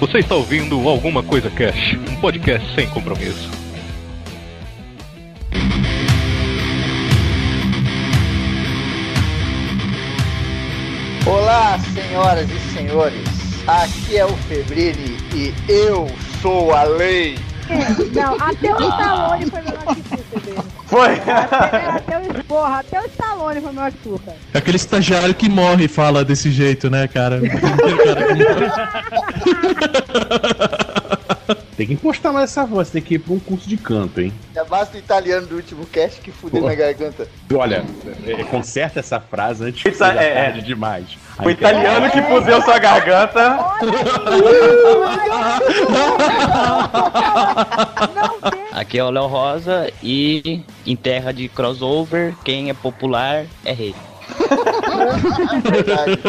Você está ouvindo Alguma Coisa Cash, um podcast sem compromisso. Olá, senhoras e senhores. Aqui é o Febrini e eu sou a lei. Não, até o Stallone foi melhor que. Foi. Até, até o, porra, até o Stallone foi tu, cara. É aquele estagiário que morre e fala desse jeito, né, cara? Tem que impostar mais essa voz, tem que ir pra um curso de canto, hein? Já basta o italiano do último cast que fudeu minha garganta. Olha, é, conserta essa frase antes que Isso seja é- tarde demais. O Aí, italiano que fudeu sua garganta. Aqui é o Léo Rosa e em terra de crossover, quem é popular é rei. Verdade.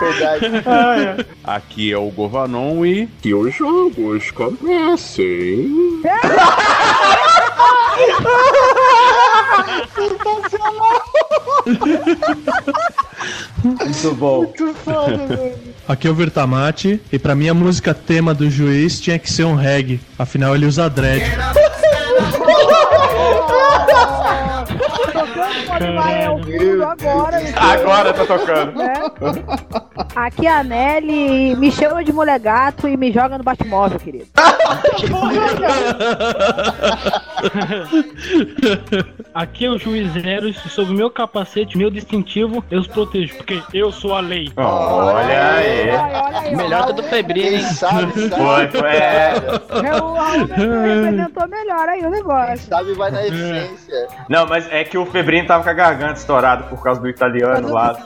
Verdade. Aqui é o Govanon e que os jogos comecem. Muito bom. Muito foda, velho. Aqui é o Vertamati, e pra mim a música tema do juiz tinha que ser um reggae. Afinal, ele usa dread. Fundo agora. né? Agora tá tocando. Né? Aqui é a Nelly me chama de mulher gato e me joga no Batmóvel, querido. Aqui é o juiz Zero e sob meu capacete, meu distintivo, eu os protejo, porque eu sou a lei. Olha aí. Olha, olha aí, Melhor que o do Quem hein? sabe, sabe. Foi, foi. É. O Raul representou melhor aí o Quem negócio. sabe vai na essência. Não, mas é que o Febrinho tava com a garganta estourada por causa do italiano lá.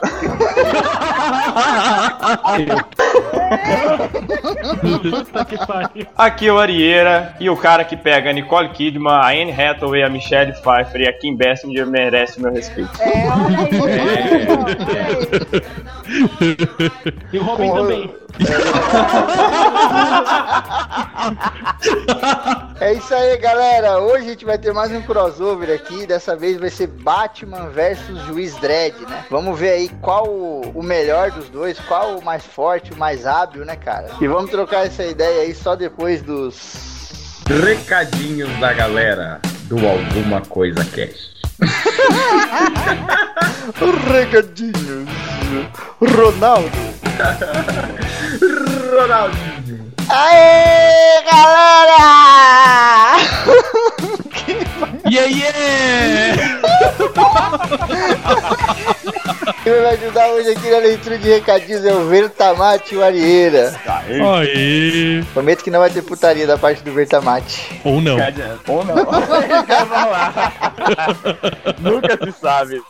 Aqui é o Arieira e o cara que pega a Nicole Kidman, a Anne Hathaway, a Michelle Pfeiffer e a Kim Basinger merece meu respeito. É, olha aí. olha aí. E o Robin Porra. também. É isso aí, galera. Hoje a gente vai ter mais um crossover aqui. Dessa vez vai ser Batman versus Juiz Dredd, né? Vamos ver aí qual o melhor dos dois, qual o mais forte, o mais hábil, né, cara? E vamos trocar essa ideia aí só depois dos. Recadinhos da galera do Alguma Coisa Cast. Recadinhos. Ronaldo. Ronaldinho. Aê, galera! Yeah, yeah! Quem vai me ajudar hoje aqui na leitura de recadinhos é o Vertamate e o Arieira. Aí! Prometo que não vai ter putaria da parte do Vertamate. Ou não. Ou não. Nunca se sabe.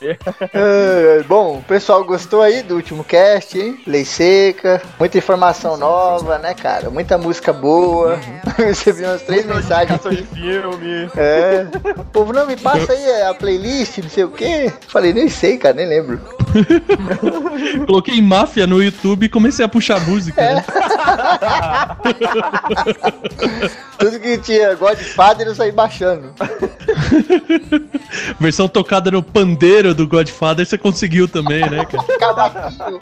Ah, bom, o pessoal gostou aí do último cast, hein? Lei seca, muita informação nova, né, cara? Muita música boa. Recebi umas três mensagens. de filme. É. O povo, não, me passa aí a playlist, não sei o quê. Falei, nem sei, cara, nem lembro. Coloquei máfia no YouTube e comecei a puxar música. né? Tudo que tinha Godfather eu saí baixando. Versão tocada no pandeiro do Godfather você conseguiu também, né, cara? Cavaquinho.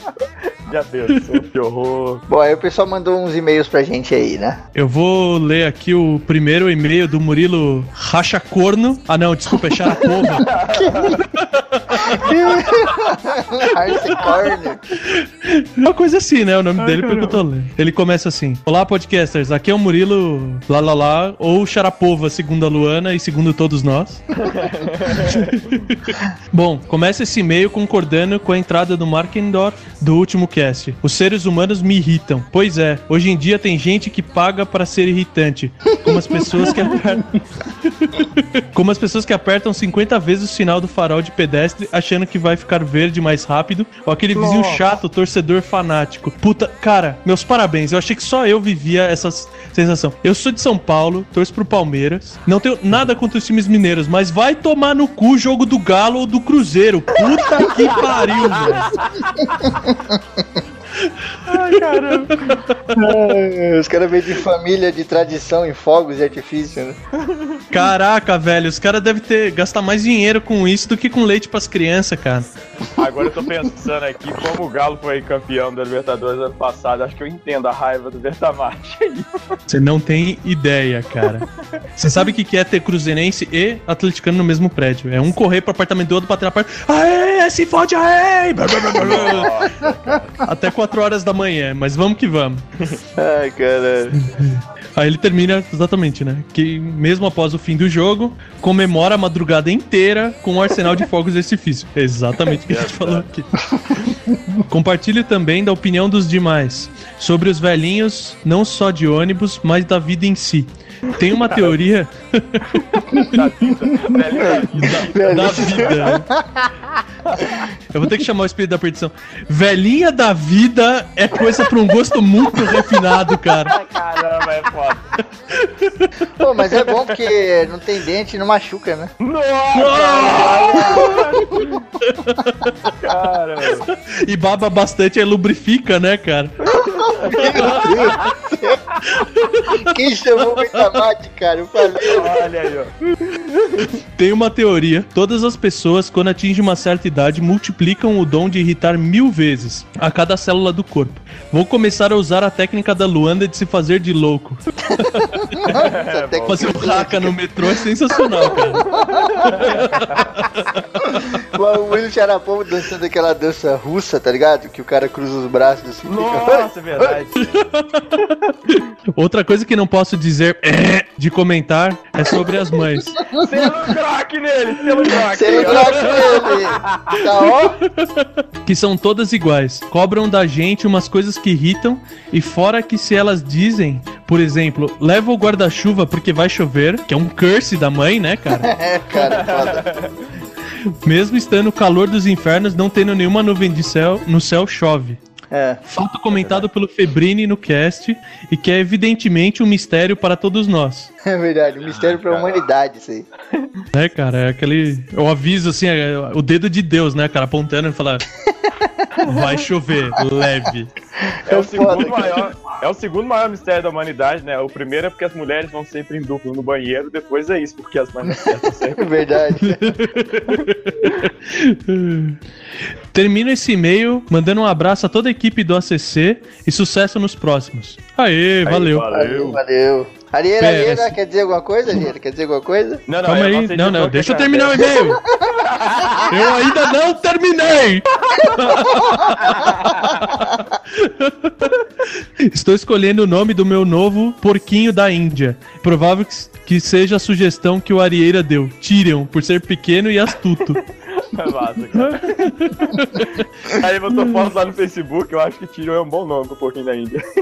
Já pensou, que horror. Bom, aí o pessoal mandou uns e-mails pra gente aí, né? Eu vou ler aqui o primeiro e-mail do Murilo Racha Corno. Ah, não, desculpa, é Charapova. Corner. Uma coisa assim, né? O nome dele, pelo que eu tô lendo. Ele começa assim: Olá, podcasters. Aqui é o Murilo lá lá lá, ou Charapova, segundo a Luana e segundo todos nós. Bom, começa esse e-mail concordando com a entrada do Markendorf do último cast. Os seres humanos me irritam. Pois é, hoje em dia tem gente que paga para ser irritante. Como as pessoas que apertam. Como as pessoas que apertam 50 vezes o sinal do farol de pedestre achando que vai ficar verde mais rápido, ou aquele vizinho chato, torcedor fanático. Puta, cara, meus parabéns. Eu achei que só eu vivia essa sensação. Eu sou de São Paulo, torço pro Palmeiras. Não tenho nada contra os times mineiros, mas vai tomar no cu o jogo do Galo ou do Cruzeiro. Puta que pariu, velho. Ai, caramba. É, Os caras veio de família de tradição em fogos de artifício, né? Caraca, velho, os caras devem ter gastar mais dinheiro com isso do que com leite pras crianças, cara. Agora eu tô pensando aqui, como o Galo foi campeão da Libertadores ano passado, acho que eu entendo a raiva do Bertamate aí. Você não tem ideia, cara. Você sabe o que é ter cruzeirense e atleticano no mesmo prédio? É um correr pro apartamento do outro, bater na porta. Aê, se fode, aê! Blá, blá, blá, blá, blá. Até 4 horas da manhã, mas vamos que vamos. Ai, caralho. Aí ele termina exatamente, né? Que mesmo após o fim do jogo, comemora a madrugada inteira com o arsenal de fogos de artifício. Exatamente o que a gente falou aqui. Compartilhe também da opinião dos demais sobre os velhinhos, não só de ônibus, mas da vida em si. Tem uma teoria Da vida, velho, da vida. da vida. Eu vou ter que chamar o espírito da perdição. Velhinha da vida é coisa pra um gosto muito refinado, cara. Caramba, é foda. Pô, mas é bom porque não tem dente e não machuca, né? Caramba. E baba bastante, aí lubrifica, né, cara? Quem chamou o Betamate, cara? Eu falei. Olha aí, ó. Tem uma teoria: todas as pessoas, quando atingem uma certa idade, multiplicam o dom de irritar mil vezes a cada célula do corpo. Vou começar a usar a técnica da Luanda de se fazer de louco. Que Fazer um raca no metrô é sensacional, cara. o William Sharapova dançando aquela dança russa, tá ligado? Que o cara cruza os braços assim. fica- Nossa, é verdade. Outra coisa que não posso dizer é de comentar é sobre as mães. Selo croque nele, selo croque. Sem droga nele. Tá ó. que são todas iguais. Cobram da gente umas coisas que irritam e fora que se elas dizem, por exemplo, leva o guarda-chuva porque vai chover, que é um curse da mãe, né, cara? É, cara, foda. Mesmo estando no calor dos infernos, não tendo nenhuma nuvem de céu, no céu chove. É. Fato comentado pelo Febrini no cast e que é evidentemente um mistério para todos nós. É verdade, um mistério pra humanidade isso aí. Né, cara? É aquele. Eu aviso assim, é o dedo de Deus, né, cara? Apontando e falar. Vai chover, leve. É o É segundo maior. É o segundo maior mistério da humanidade, né? O primeiro é porque as mulheres vão sempre em duplo no banheiro, depois é isso, porque as acertam sempre. É verdade. Termino esse e-mail mandando um abraço a toda a equipe do ACC e sucesso nos próximos. Aê, valeu. Valeu, valeu. Pera, esse- quer dizer alguma coisa, Arieira? Quer dizer alguma coisa? Não, não, Calma é aí, não, não, deixa eu terminar o e-mail. Eu ainda não terminei. Estou escolhendo o nome do meu novo porquinho da Índia. Provável que, que seja a sugestão que o Arieira deu. Tyrion, por ser pequeno e astuto. É massa, cara. Aí botou foto lá no Facebook, eu acho que Tyrion é um bom nome pro pouquinho da Índia.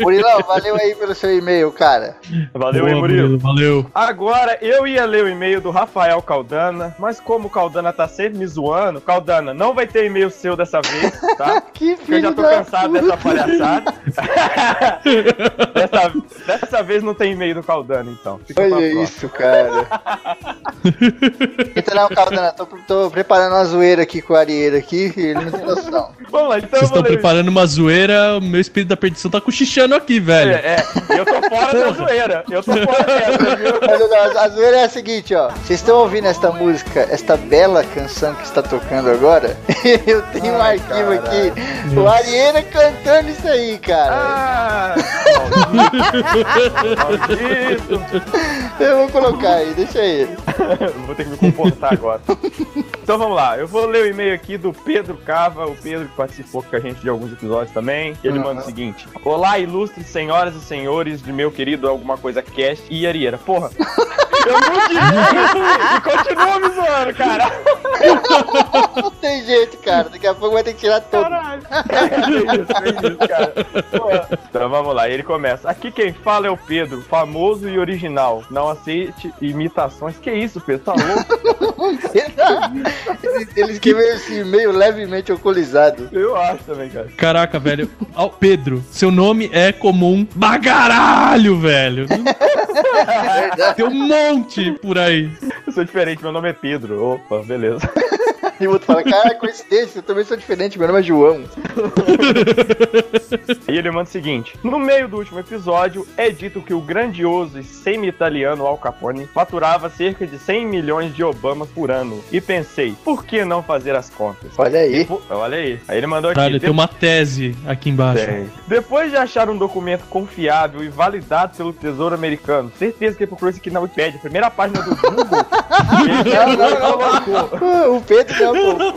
Murilão, valeu aí pelo seu e-mail, cara. Valeu Boa, aí, Murilo. Valeu. Agora, eu ia ler o e-mail do Rafael Caldana, mas como o Caldana tá sempre me zoando, Caldana, não vai ter e-mail seu dessa vez, tá? Que Porque eu já filho tô da cansado dessa palhaçada. dessa, dessa vez não tem e-mail do Caldana, então. Fica pra Olha isso, cara. Então não, Caldana, tô, tô preparando uma zoeira aqui com o Arieira aqui, e ele não tem noção. Vamos lá, então Vocês estão preparando uma zoeira, o meu espírito da perdição tá cochichando aqui, velho. É, é, eu tô fora da zoeira. Eu tô fora dessa, viu? Olha, não, a zoeira é a seguinte, ó. Vocês estão ouvindo esta música, esta bela canção que está tocando agora? Eu tenho um arquivo aqui. O Arieira cantando isso aí, cara. Ah, maldito. Eu vou colocar aí, deixa ele. Eu vou ter que me comportar agora. Então vamos lá, eu vou ler o e-mail aqui do Pedro Cava, o Pedro que participou com a gente de alguns episódios também. Ele manda o seguinte: Olá, ilustres senhoras e senhores de meu querido Alguma Coisa Cast e Arieira. Porra, e continua me zoando, cara. Não tem jeito, cara. Daqui a pouco vai ter que tirar todo. Caralho. Isso, isso, cara. Porra. Então vamos lá, ele começa. Aqui quem fala é o Pedro, famoso e original. Não aceite imitações. Que isso, Pedro? Tá louco? Ele, ele escreveu esse e-mail levemente alcoolizado. Eu acho também, cara. Caraca, velho. Ó, Pedro, seu nome é comum bagaralho, velho. Tem um monte por aí. Eu sou diferente, meu nome é Pedro. Opa, beleza. E o outro fala, cara, coincidência, eu também sou diferente, meu nome é João. E ele manda o seguinte: No meio do último episódio, é dito que o grandioso e semi-italiano Al Capone faturava cerca de 100 milhões de Obamas por ano. E pensei, por que não fazer as contas? Olha aí. Depo- Olha aí. Aí ele mandou aqui. Caralho, tem uma tese aqui embaixo. Tem. Depois de achar um documento confiável e validado pelo Tesouro Americano, certeza que ele procurou isso aqui na Wikipedia, primeira página do Google, ele Não, não, não. O Pedro não, pô.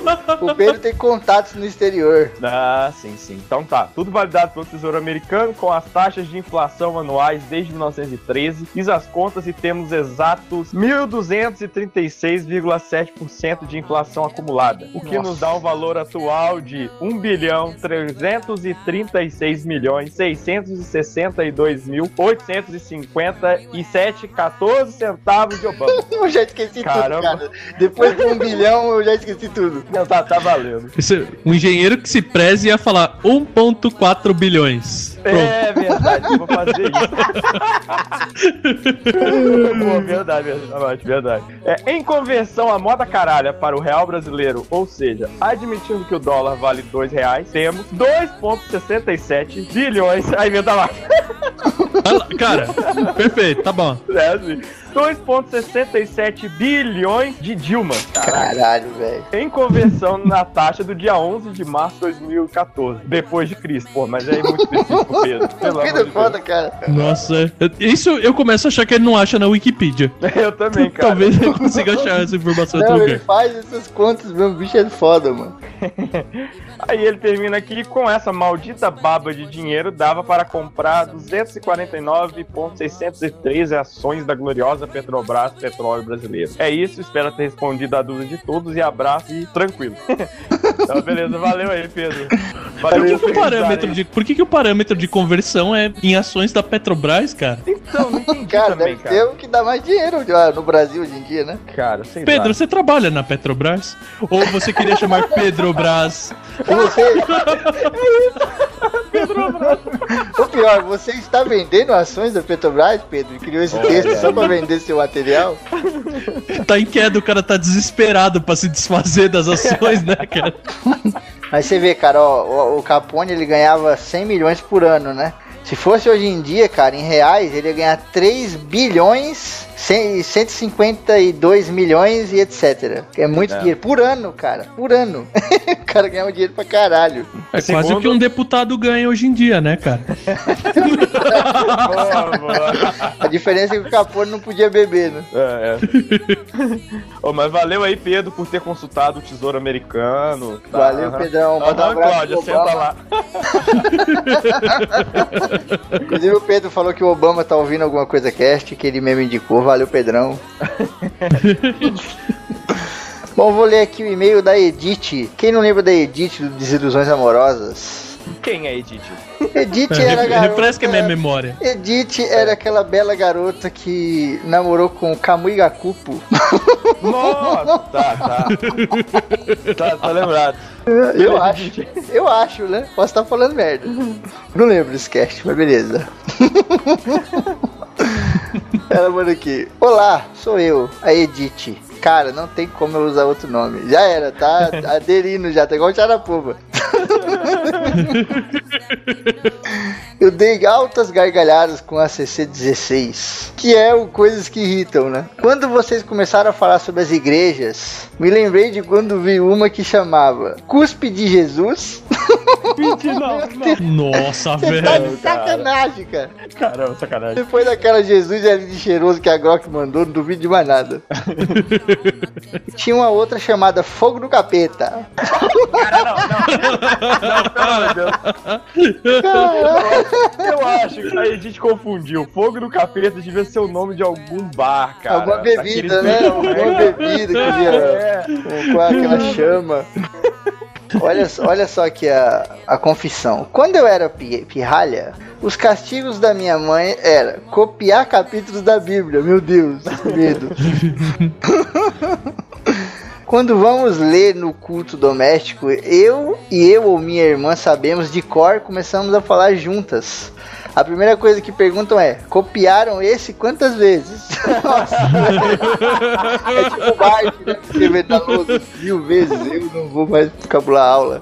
O Pedro tem contatos no exterior. Ah, sim, sim. Então tá. Tudo validado pelo Tesouro Americano com as taxas de inflação anuais desde 1913. Fiz as contas e temos exatos 1.236,7% de inflação acumulada. O que Nossa. nos dá um valor atual de 1 bilhão 336 milhões 662 mil 857 14 centavos de Obama. Eu já esqueci Caramba. tudo, cara. Depois de um bilhão, eu já esqueci tudo. Não, tá, tá valendo. Esse- um engenheiro que se preze ia falar 1.4 bilhões. Pronto. É verdade, eu vou fazer isso. Pô, verdade, verdade, verdade. É, em conversão à moda caralha para o real brasileiro, ou seja, admitindo que o dólar vale dois reais, temos 2,67 bilhões. Aí vem da lá. Ah lá, Cara, perfeito, tá bom. É assim. 2,67 bilhões de Dilma. Caralho, velho. Em conversão na taxa do dia 11 de março de 2014, depois de Cristo. Pô, mas é muito específico, Pedro. Pelo de Deus. foda, cara. Nossa, isso eu começo a achar que ele não acha na Wikipedia. Eu também, cara. Talvez ele consiga achar essa informação em outro Não, ele lugar. faz essas contas, meu bicho é foda, mano. Aí ele termina aqui com essa maldita baba de dinheiro dava para comprar 249,613 ações da gloriosa Petrobras Petróleo Brasileiro. É isso, espero ter respondido a dúvida de todos e abraço e tranquilo. então, beleza, valeu aí, Pedro. Por Valeu que, que o por parâmetro de, por que, que o parâmetro de conversão é em ações da Petrobras, cara? Então, não entendi Cara, também, deve cara. ter o que dá mais dinheiro no Brasil hoje em dia, né? Cara, sei Pedro, lá. você trabalha na Petrobras? Ou você queria chamar Petrobras? E O pior, você está vendendo ações da Petrobras, Pedro? Criou esse texto só pra vender seu material? Tá em queda, o cara tá desesperado pra se desfazer das ações, né, cara? Mas você vê, cara, ó, o, o Capone ele ganhava 100 milhões por ano, né? Se fosse hoje em dia, cara, em reais, ele ia ganhar 3 bilhões, 100 152 milhões e etc. É muito É. dinheiro por ano, cara. Por ano. o cara ganhava dinheiro pra caralho. É Segundo- quase o que um deputado ganha hoje em dia, né, cara? Boa, boa. A diferença é que o Capone não podia beber, né? É, é. Ô, mas valeu aí, Pedro, por ter consultado o Tesouro Americano. tá? Valeu. Pedrão. Manda um Aham, abraço Cláudia, senta lá. Inclusive o Pedro falou que o Obama tá ouvindo alguma coisa cast, que ele mesmo indicou. Valeu, Pedrão. Bom, vou ler aqui o e-mail da Edith. Quem não lembra da Edith do Desilusões Amorosas? Quem é Edith? Edith era a garota... Refresca minha memória. Edith era aquela bela garota que namorou com Kamui Gakupo. Nossa, tá, tá. tá, tá lembrado. Eu acho. Eu acho, né? Posso estar falando merda. Não lembro desse cast, mas beleza. Ela manda aqui. Olá, sou eu, a Edith. Cara, não tem como eu usar outro nome. Já era, tá aderindo já, tá igual o Charapuba. Eu dei altas gargalhadas com a CC16, que é o Coisas que Irritam, né? Quando vocês começaram a falar sobre as igrejas, me lembrei de quando vi uma que chamava Cuspe de Jesus. Nossa, Você tá velho. de sacanagem, cara. Caramba, sacanagem. Depois daquela Jesus ali de cheiroso que a Grok mandou, não duvido de mais nada. Tinha uma outra chamada Fogo do Capeta. Pelo amor de Deus. Eu acho que a gente confundiu. Fogo no capeta devia ser o nome de algum bar, cara. Alguma bebida, né? Alguma bebida que via É. com, aquela chama. Olha, só- olha só aqui a, a confissão. Quando eu era pi- pirralha, os castigos da minha mãe era copiar capítulos da Bíblia. Meu Deus, que medo. Quando vamos ler no culto doméstico, eu e eu ou minha irmã sabemos de cor, começamos a falar juntas. A primeira coisa que perguntam é: copiaram esse quantas vezes? Nossa, é tipo Bart, né? Escrever mil vezes. Eu não vou mais cabular aula.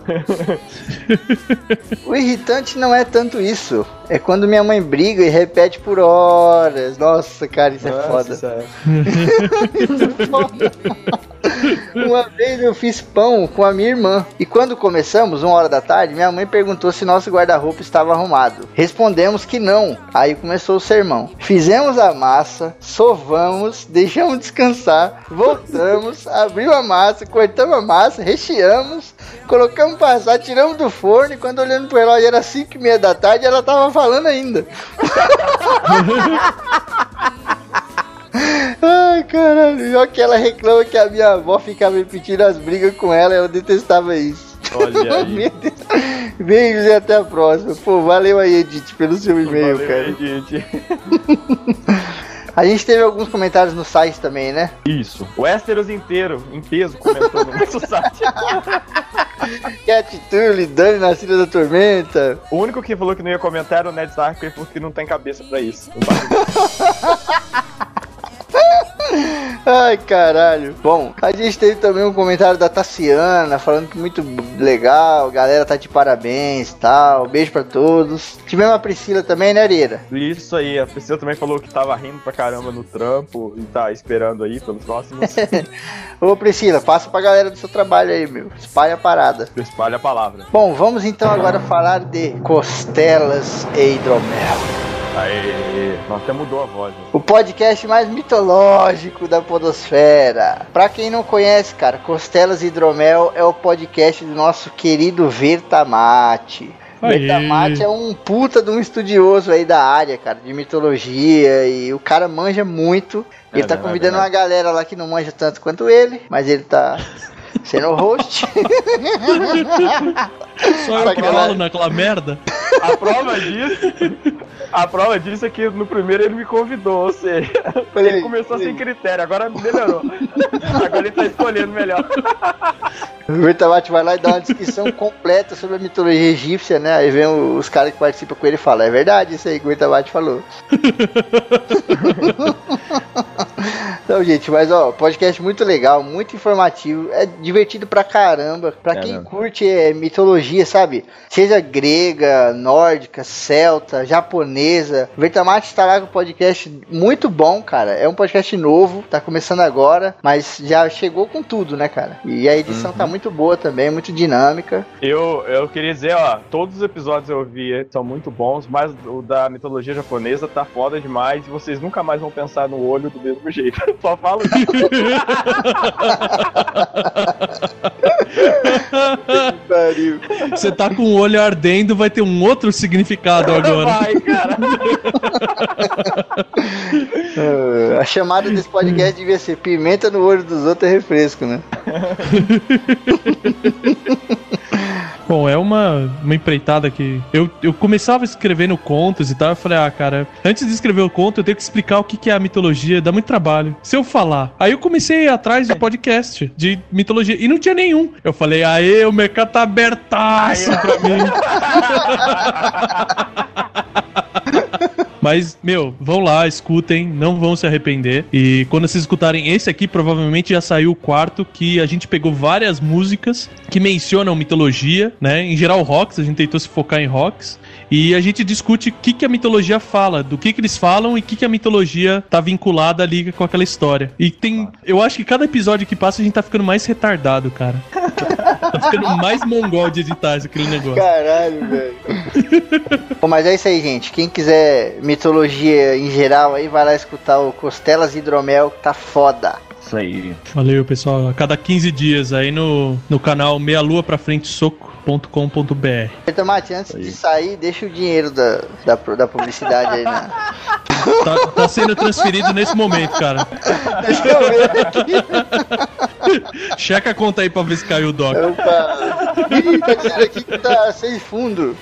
O irritante não é tanto isso. É quando minha mãe briga e repete por horas. Nossa, cara, isso é foda. Nossa, é. Uma vez eu fiz pão com a minha irmã. E quando começamos, uma hora da tarde, minha mãe perguntou se nosso guarda-roupa estava arrumado. Respondemos que não. Aí começou o sermão. Fizemos a massa, sovamos, deixamos descansar, voltamos, abrimos a massa, cortamos a massa, recheamos, colocamos para assar, tiramos do forno e quando olhando pro relógio era 5 e meia da tarde ela tava falando ainda. Ai, caralho. E que ela reclama que a minha avó ficava repetindo as brigas com ela, eu detestava isso. Olha aí. Beijos e até a próxima. Pô, valeu aí, Edith, pelo seu e-mail, Valeu cara. gente. A gente teve alguns comentários no site também, né? Isso. O Westeros inteiro, em peso, comentou no nosso site. Cat Turley, Dani na da Tormenta. O único que falou que não ia comentar era o Ned Stark, porque falou que não tem cabeça pra isso. Ai, caralho. Bom, a gente teve também um comentário da Tassiana falando que muito legal, galera tá de parabéns e tal. Beijo pra todos. Tivemos a Priscila também, né, Areira? Isso aí, a Priscila também falou que tava rindo pra caramba no trampo e tá esperando aí pelos próximos. Ô, Priscila, passa pra galera do seu trabalho aí, meu. Espalha a parada. Espalha a palavra. Bom, vamos então agora falar de costelas e hidromel. Aê, nossa, até mudou a voz. né? O podcast mais mitológico da podosfera. Pra quem não conhece, cara, Costelas e Hidromel é o podcast do nosso querido Vertamate. Vertamate é um puta de um estudioso aí da área, cara, de mitologia e o cara manja muito. Ele É tá verdade, convidando é uma galera lá que não manja tanto quanto ele, mas ele tá sendo o host. Só eu que falo naquela merda. A prova disso. A prova disso é que no primeiro ele me convidou, ou seja, Falei, ele começou falei. sem critério, agora melhorou. Agora ele tá escolhendo melhor. O Vertamate vai lá e dá uma descrição completa sobre a mitologia egípcia, né? Aí vem os caras que participam com ele e falam: É verdade isso aí que o Vertamate falou. então, gente, mas ó, podcast muito legal, muito informativo, é divertido pra caramba. Pra quem curte é, mitologia, sabe? Seja grega, nórdica, celta, japonesa. Vertamate está lá com um podcast muito bom, cara. É um podcast novo, tá começando agora, mas já chegou com tudo, né, cara? E a edição tá muito boa também, muito dinâmica. Eu, eu queria dizer, ó, todos os episódios eu vi são muito bons, mas o da mitologia japonesa tá foda demais e vocês nunca mais vão pensar no olho do mesmo jeito. Só falo isso. Pariu. Você tá com o olho ardendo, vai ter um outro significado agora. Vai, cara. Ah, a chamada desse podcast devia ser pimenta no olho dos outros é refresco, né? Bom, é uma, uma empreitada que. Eu, eu começava escrevendo contos e tal. Eu falei, ah, cara, antes de escrever o conto, eu tenho que explicar o que, que é a mitologia. Dá muito trabalho. Se eu falar. Aí eu comecei atrás de podcast de mitologia. E não tinha nenhum. Eu falei, aê, o mercado tá abertaço pra mim. Mas, meu, vão lá, escutem, não vão se arrepender. E quando vocês escutarem esse aqui, provavelmente já saiu o quarto, que a gente pegou várias músicas que mencionam mitologia, né? Em geral, rocks, a gente tentou se focar em rocks. E a gente discute o que, que a mitologia fala, do que, que eles falam e o que, que a mitologia tá vinculada ali com aquela história. E tem. Eu acho que cada episódio que passa a gente tá ficando mais retardado, cara. tá ficando mais mongol de editar aquele negócio. Caralho, velho. Bom, mas é isso aí, gente. Quem quiser mitologia em geral aí, vai lá escutar o Costelas Hidromel, que tá foda. Isso aí. Valeu, pessoal. A cada 15 dias aí no, no canal meia lua pra frente soco.com.br. Tomate, antes de sair, deixa o dinheiro da, da, da publicidade aí, né? Tá, tá sendo transferido nesse momento, cara. Deixa eu ver aqui. Checa a conta aí pra ver se caiu o doc. Opa! Ih, tá dizendo aqui que tá sem fundo.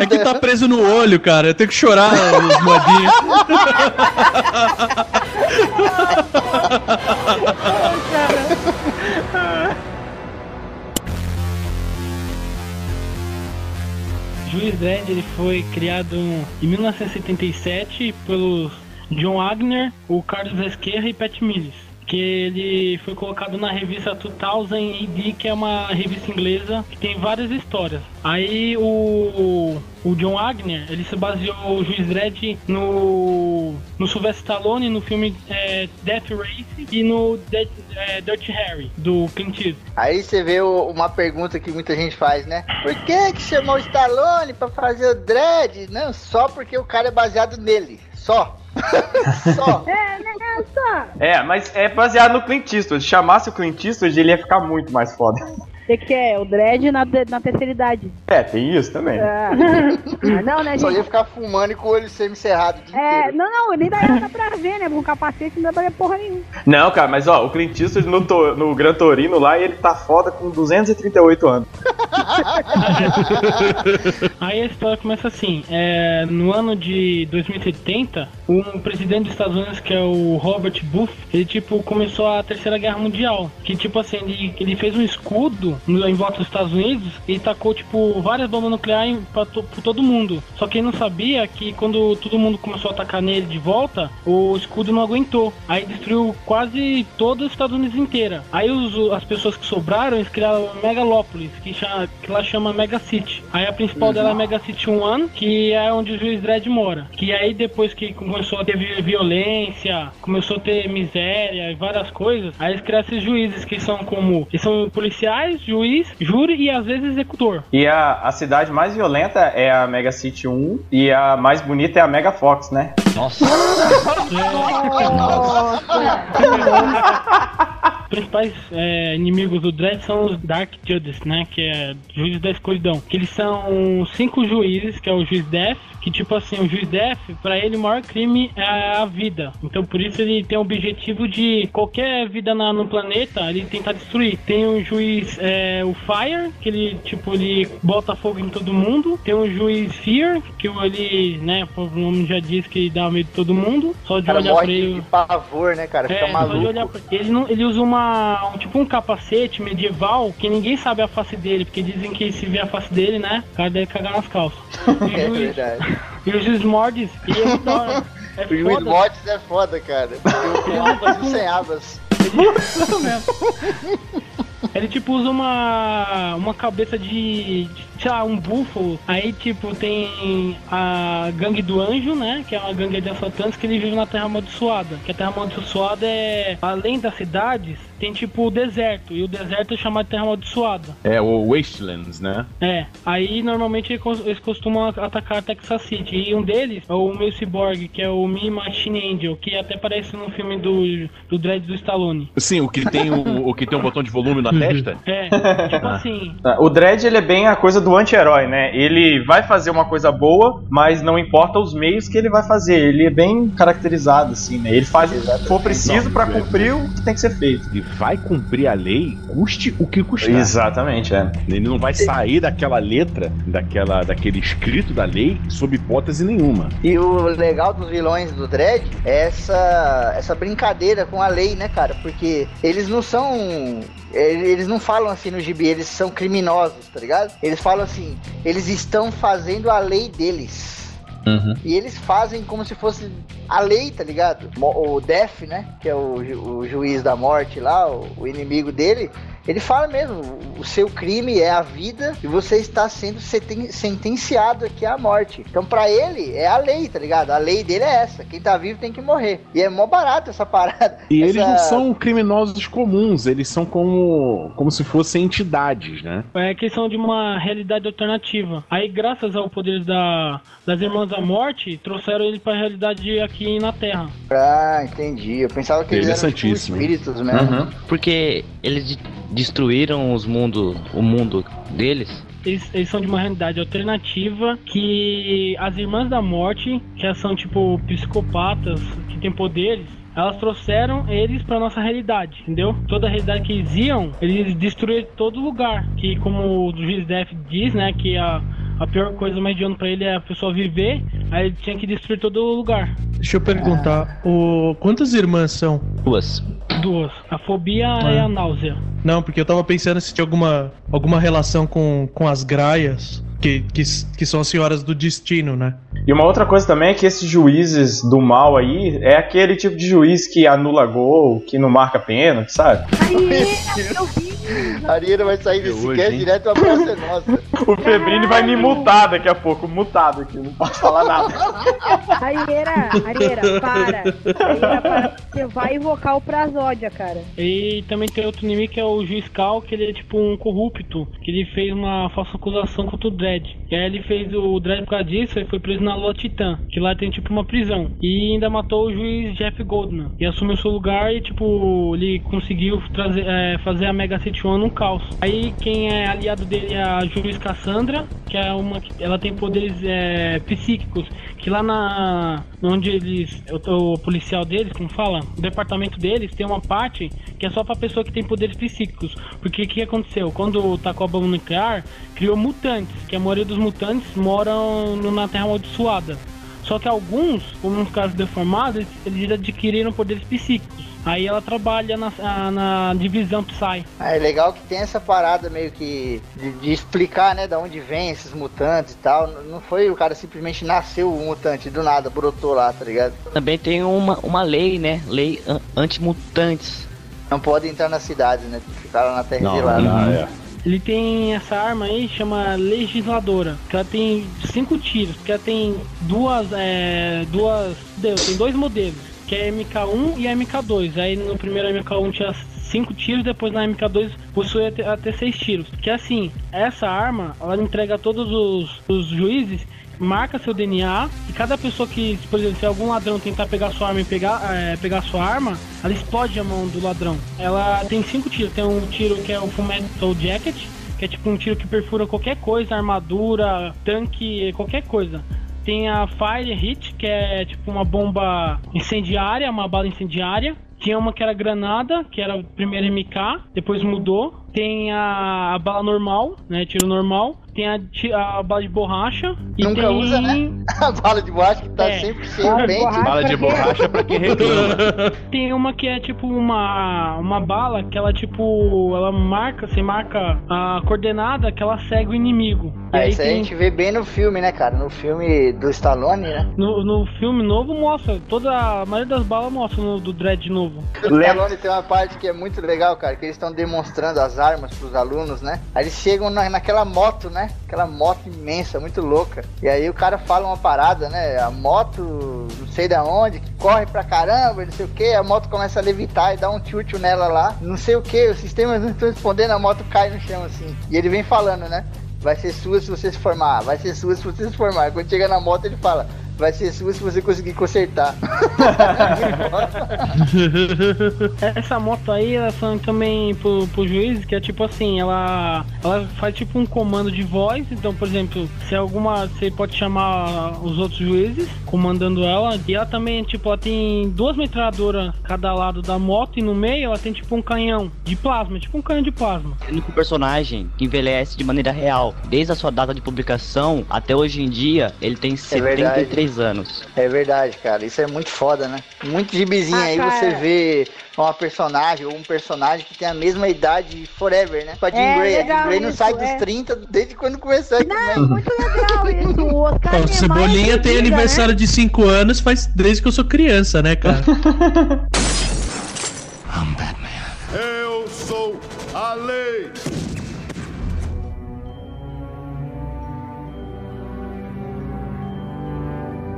É que tá preso no olho, cara. Eu tenho que chorar os moedinhos. Juiz Dredd ele foi criado em 1977 pelos John Wagner, o Carlos Esquerra e Pat Mills que ele foi colocado na revista 2000 AD, que é uma revista inglesa que tem várias histórias. Aí o, o John Wagner, ele se baseou o Juiz Dredd no, no Sylvester Stallone, no filme é, Death Race e no Dead, é, Dirty Harry, do Clint Eastwood. Aí você vê o- uma pergunta que muita gente faz, né? Por que que chamou o Stallone pra fazer o Dredd? Não, só porque o cara é baseado nele. Só. só. É, nessa! É, mas é baseado no Clint Eastwood. Se chamasse o Clint Eastwood, ele ia ficar muito mais foda. Você que é o dread na, na terceira idade. É, tem isso também. É. Não, né, Só ia gente? ficar fumando e com o olho semi-cerrado É, não, não, nem daí dá pra ver, né? Com capacete não dá pra ver porra nenhuma. Não, cara, mas ó, o Clint Eastwood no, to- no Gran Torino lá, ele tá foda com 238 anos. Aí a história começa assim: é, no ano de 2070, um presidente dos Estados Unidos, que é o Robert Booth, ele tipo começou a Terceira Guerra Mundial. Que tipo assim, ele, ele fez um escudo em volta dos Estados Unidos e tacou tipo várias bombas nucleares pra, to, pra todo mundo. Só que ele não sabia que quando todo mundo começou a atacar nele de volta, o escudo não aguentou. Aí destruiu quase todo os Estados Unidos inteira. Aí os- as pessoas que sobraram, eles criaram Megalópolis, que, chama, que lá chama Mega City. Aí a principal dela é Mega City 1, que é onde o juiz Dredd mora. Que aí depois que começou a ter vi- violência, começou a ter miséria e várias coisas, aí eles criaram esses juízes que são como. Eles são policiais, juiz, júri e às vezes executor. E a, a cidade mais violenta é a Mega City 1 e a mais bonita é a Mega Fox, né? Nossa. Os principais é, inimigos do Dredd são os Dark Judges, né? Que é juízes da escuridão. Que eles são cinco juízes, que é o juiz Death, que tipo assim, o juiz Death, pra ele o maior crime é a vida. Então por isso ele tem o objetivo de qualquer vida na- no planeta, ele tentar destruir. Tem o juiz é, o Fire, que ele tipo ele bota fogo em todo mundo. Tem o juiz Fear, que ele, né, o nome já diz que dá medo de todo mundo. Só de cara olhar pra ele. de pavor, né, cara? Fica É, maluco. pra- ele, não, ele usa uma. um- tipo um capacete medieval que ninguém sabe a face dele, porque dizem que se vê a face dele, né? O cara deve cagar nas calças. E É juiz, verdade. e o juiz Mordes, e é da hora. É O juiz foda. Motes é foda, cara. Porque o Juiz Brasil sem abas. Ele tipo usa uma uma cabeça de, de, sei lá, um búfalo. Aí tipo tem a gangue do anjo, né? Que é uma gangue de assaltantes que ele vive na Terra Amaldiçoada. Que a Terra Amaldiçoada é além das cidades, tem tipo o deserto e o deserto é chamado de Terra Amaldiçoada. É o Wastelands, né? É, aí normalmente eles cos- eles costumam atacar Texas City. E um deles é o meu cyborg, que é o Me Machine Angel, que até aparece no filme do, do Dread do Stallone. Sim, o que tem o, o que tem um botão de volume na testa. É, tipo assim, O Dredd, ele é bem a coisa do anti-herói, né? Ele vai fazer uma coisa boa, mas não importa os meios que ele vai fazer. Ele é bem caracterizado, assim, né? Ele faz o que for preciso pra cumprir o que tem que ser feito. Ele vai cumprir a lei, custe o que custar. Exatamente, é. Ele não vai sair daquela letra, daquela, daquele escrito da lei, sob hipótese nenhuma. E o legal dos vilões do Dredd é essa, essa brincadeira com a lei, né, cara? Porque eles não são. Eles não falam assim no gibi, eles são criminosos, tá ligado? Eles falam assim, eles estão fazendo a lei deles. E eles fazem como se fosse a lei, tá ligado? O Def, né? Que é o, ju- o juiz da morte lá, o, o inimigo dele. Ele fala mesmo, o- seu crime é a vida e você está sendo sentenciado aqui à morte. Então, pra ele, é a lei, tá ligado? A lei dele é essa. Quem tá vivo tem que morrer. E é mó barato essa parada. E Essa- eles não são criminosos comuns, eles são como, como se fossem entidades, né? é questão de uma realidade alternativa. Aí, graças ao poder da, das Irmãs da Morte, trouxeram ele pra realidade aqui na Terra. Ah, entendi. Eu pensava que eles eram tipo, espíritos mesmo. Uhum. Porque eles de- destruíram os mundo, o mundo deles. Eles, eles são de uma realidade alternativa que as Irmãs da Morte, que são tipo psicopatas, que têm poderes, elas trouxeram eles pra nossa realidade, entendeu? Toda a realidade que eles iam, eles destruíram todo lugar. Que como o juiz Def diz, né, que a, a pior coisa mais de ano pra ele é a pessoa viver, aí tinha que destruir todo lugar. Deixa eu perguntar, o... quantas irmãs são? Duas. Duas. A fobia e a náusea. Não, porque eu tava pensando se tinha alguma, alguma relação com, com as graias. Que, que, que são as senhoras do destino, né? E uma outra coisa também é que esses juízes do mal aí é aquele tipo de juiz que anula gol, que não marca pênalti, sabe? Ariana vai sair desse Hoje, cast hein? direto pra Praça é Nossa. O Febrini vai me mutar daqui a pouco, mutado aqui, não posso falar nada. Arieira, Arieira, para. Arieira, para. Você vai invocar o Prazódia, cara. E também tem outro inimigo que é o Juiz Cal, que ele é tipo um corrupto, que ele fez uma falsa acusação contra o E aí ele fez o Dredd por causa disso e foi preso na Lua Titã, que lá tem tipo uma prisão. E ainda matou o juiz Jeff Goldman. E assumiu seu lugar e tipo, ele conseguiu trazer, é, fazer a Mega City One um caos. Aí quem é aliado dele é a juiz Cassandra, que é uma. Ela tem poderes é, psíquicos. Que lá na. onde eles. O, o policial deles, como fala? O departamento deles tem uma parte que é só pra pessoa que tem poderes psíquicos. Porque o que aconteceu? Quando tacou a bomba nuclear, criou mutantes, que a maioria dos mutantes moram na Terra Amaldiçoada. Só que alguns, como nos casos deformados, eles, eles adquiriram poderes psíquicos. Aí ela trabalha na, a- na divisão Psy. Ah, É legal que tem essa parada meio que de, de explicar, né, da onde vem esses mutantes e tal. Não foi o cara simplesmente nasceu um mutante do nada, brotou lá, tá ligado? Também tem uma, uma lei, né? Lei an- anti-mutantes. Não pode entrar na cidade, né? Ficar lá na terra Não, de lá. não, é. Ele tem essa arma aí, chama Legisladora, que ela tem cinco tiros, que ela tem duas, é, duas, Deus, tem dois modelos, que é a MK1 e a MK2. Aí no primeiro MK1 tinha cinco tiros, depois na MK2 possui até, até seis tiros. Que assim, essa arma, ela entrega a todos os, os juízes marca seu DNA e cada pessoa que, por exemplo, se algum ladrão tentar pegar sua arma e pegar, é, pegar sua arma, ela explode a mão do ladrão. Ela tem cinco tiros. Tem um tiro que é o Full Metal Jacket, que é tipo um tiro que perfura qualquer coisa, armadura, tanque, qualquer coisa. Tem a Fire Hit, que é tipo uma bomba incendiária, uma bala incendiária. Tinha uma que era granada, que era primeiro MK, depois mudou. Tem a, a bala normal, né? Tiro normal. Tem a, a bala de borracha. E Nunca tem... usa, né? A bala de borracha que tá É. sempre cheio, bem. Bala de borracha pra quem reclama. Tem uma que é tipo uma, uma bala que ela tipo. Ela marca, você marca a coordenada que ela segue o inimigo. Ah, aí isso aí a tem, gente vê bem no filme, né, cara? No filme do Stallone, né? no, no filme novo mostra, toda a maioria das balas mostra no, do Dread novo. O Stallone tem uma parte que é muito legal, cara, que eles estão demonstrando as armas pros alunos, né? Aí eles chegam na, naquela moto, né? Aquela moto imensa, muito louca. E aí o cara fala uma parada, né? A moto, não sei da onde, que corre pra caramba, não sei o que, a moto começa a levitar e dá um tchutchu nela lá. Não sei o que, os sistemas não estão respondendo, a moto cai no chão assim. E ele vem falando, né? Vai ser sua se você se formar, vai ser sua se você se formar. Quando chega na moto ele fala, vai ser sua se você conseguir consertar. Essa moto aí, ela são também pro, pro juiz, que é tipo assim, ela, ela faz tipo um comando de voz. Então, por exemplo, se alguma. Você pode chamar os outros juízes comandando ela. E ela também, tipo, ela tem duas metralhadoras cada lado da moto e no meio ela tem tipo um canhão de plasma, tipo um canhão de plasma. O único personagem que envelhece de maneira real, desde a sua data de publicação até hoje em dia, ele tem verdade. 73 anos. É verdade, cara. Isso é muito foda, né? Muito gibizinho Ah, aí cara. você vê uma personagem ou um personagem que tem a mesma idade forever, né? Com a Jean É, Grey. A Jean Grey não isso, sai dos é. 30 desde quando começou Não, né? é muito legal isso. O Oscar Ó, é o Cebolinha mais tem vida, aniversário de 5 anos faz desde que eu sou criança, né, cara? Eu sou a lei.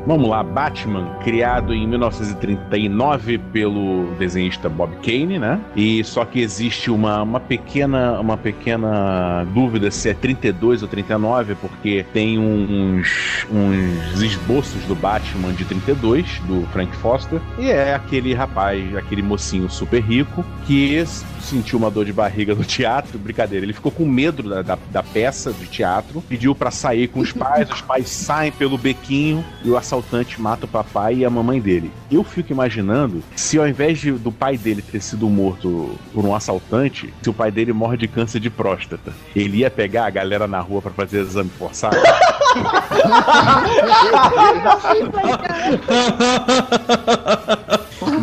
Vamos lá, Batman, criado em 1939 pelo desenhista Bob Kane, né? E só que existe uma, uma pequena uma pequena dúvida se é 32 ou 39, porque tem uns, uns esboços do Batman de 32, do Frank Foster, e é aquele rapaz, aquele mocinho super rico que sentiu uma dor de barriga no teatro, brincadeira, ele ficou com medo da, da, da peça de teatro, pediu pra sair com os pais, os pais saem pelo bequinho e o assaltante mata o papai e a mamãe dele. Eu fico imaginando se ao invés de- do pai dele ter sido morto por um assaltante, se o pai dele morre de câncer de próstata, ele ia pegar a galera na rua pra fazer exame forçado?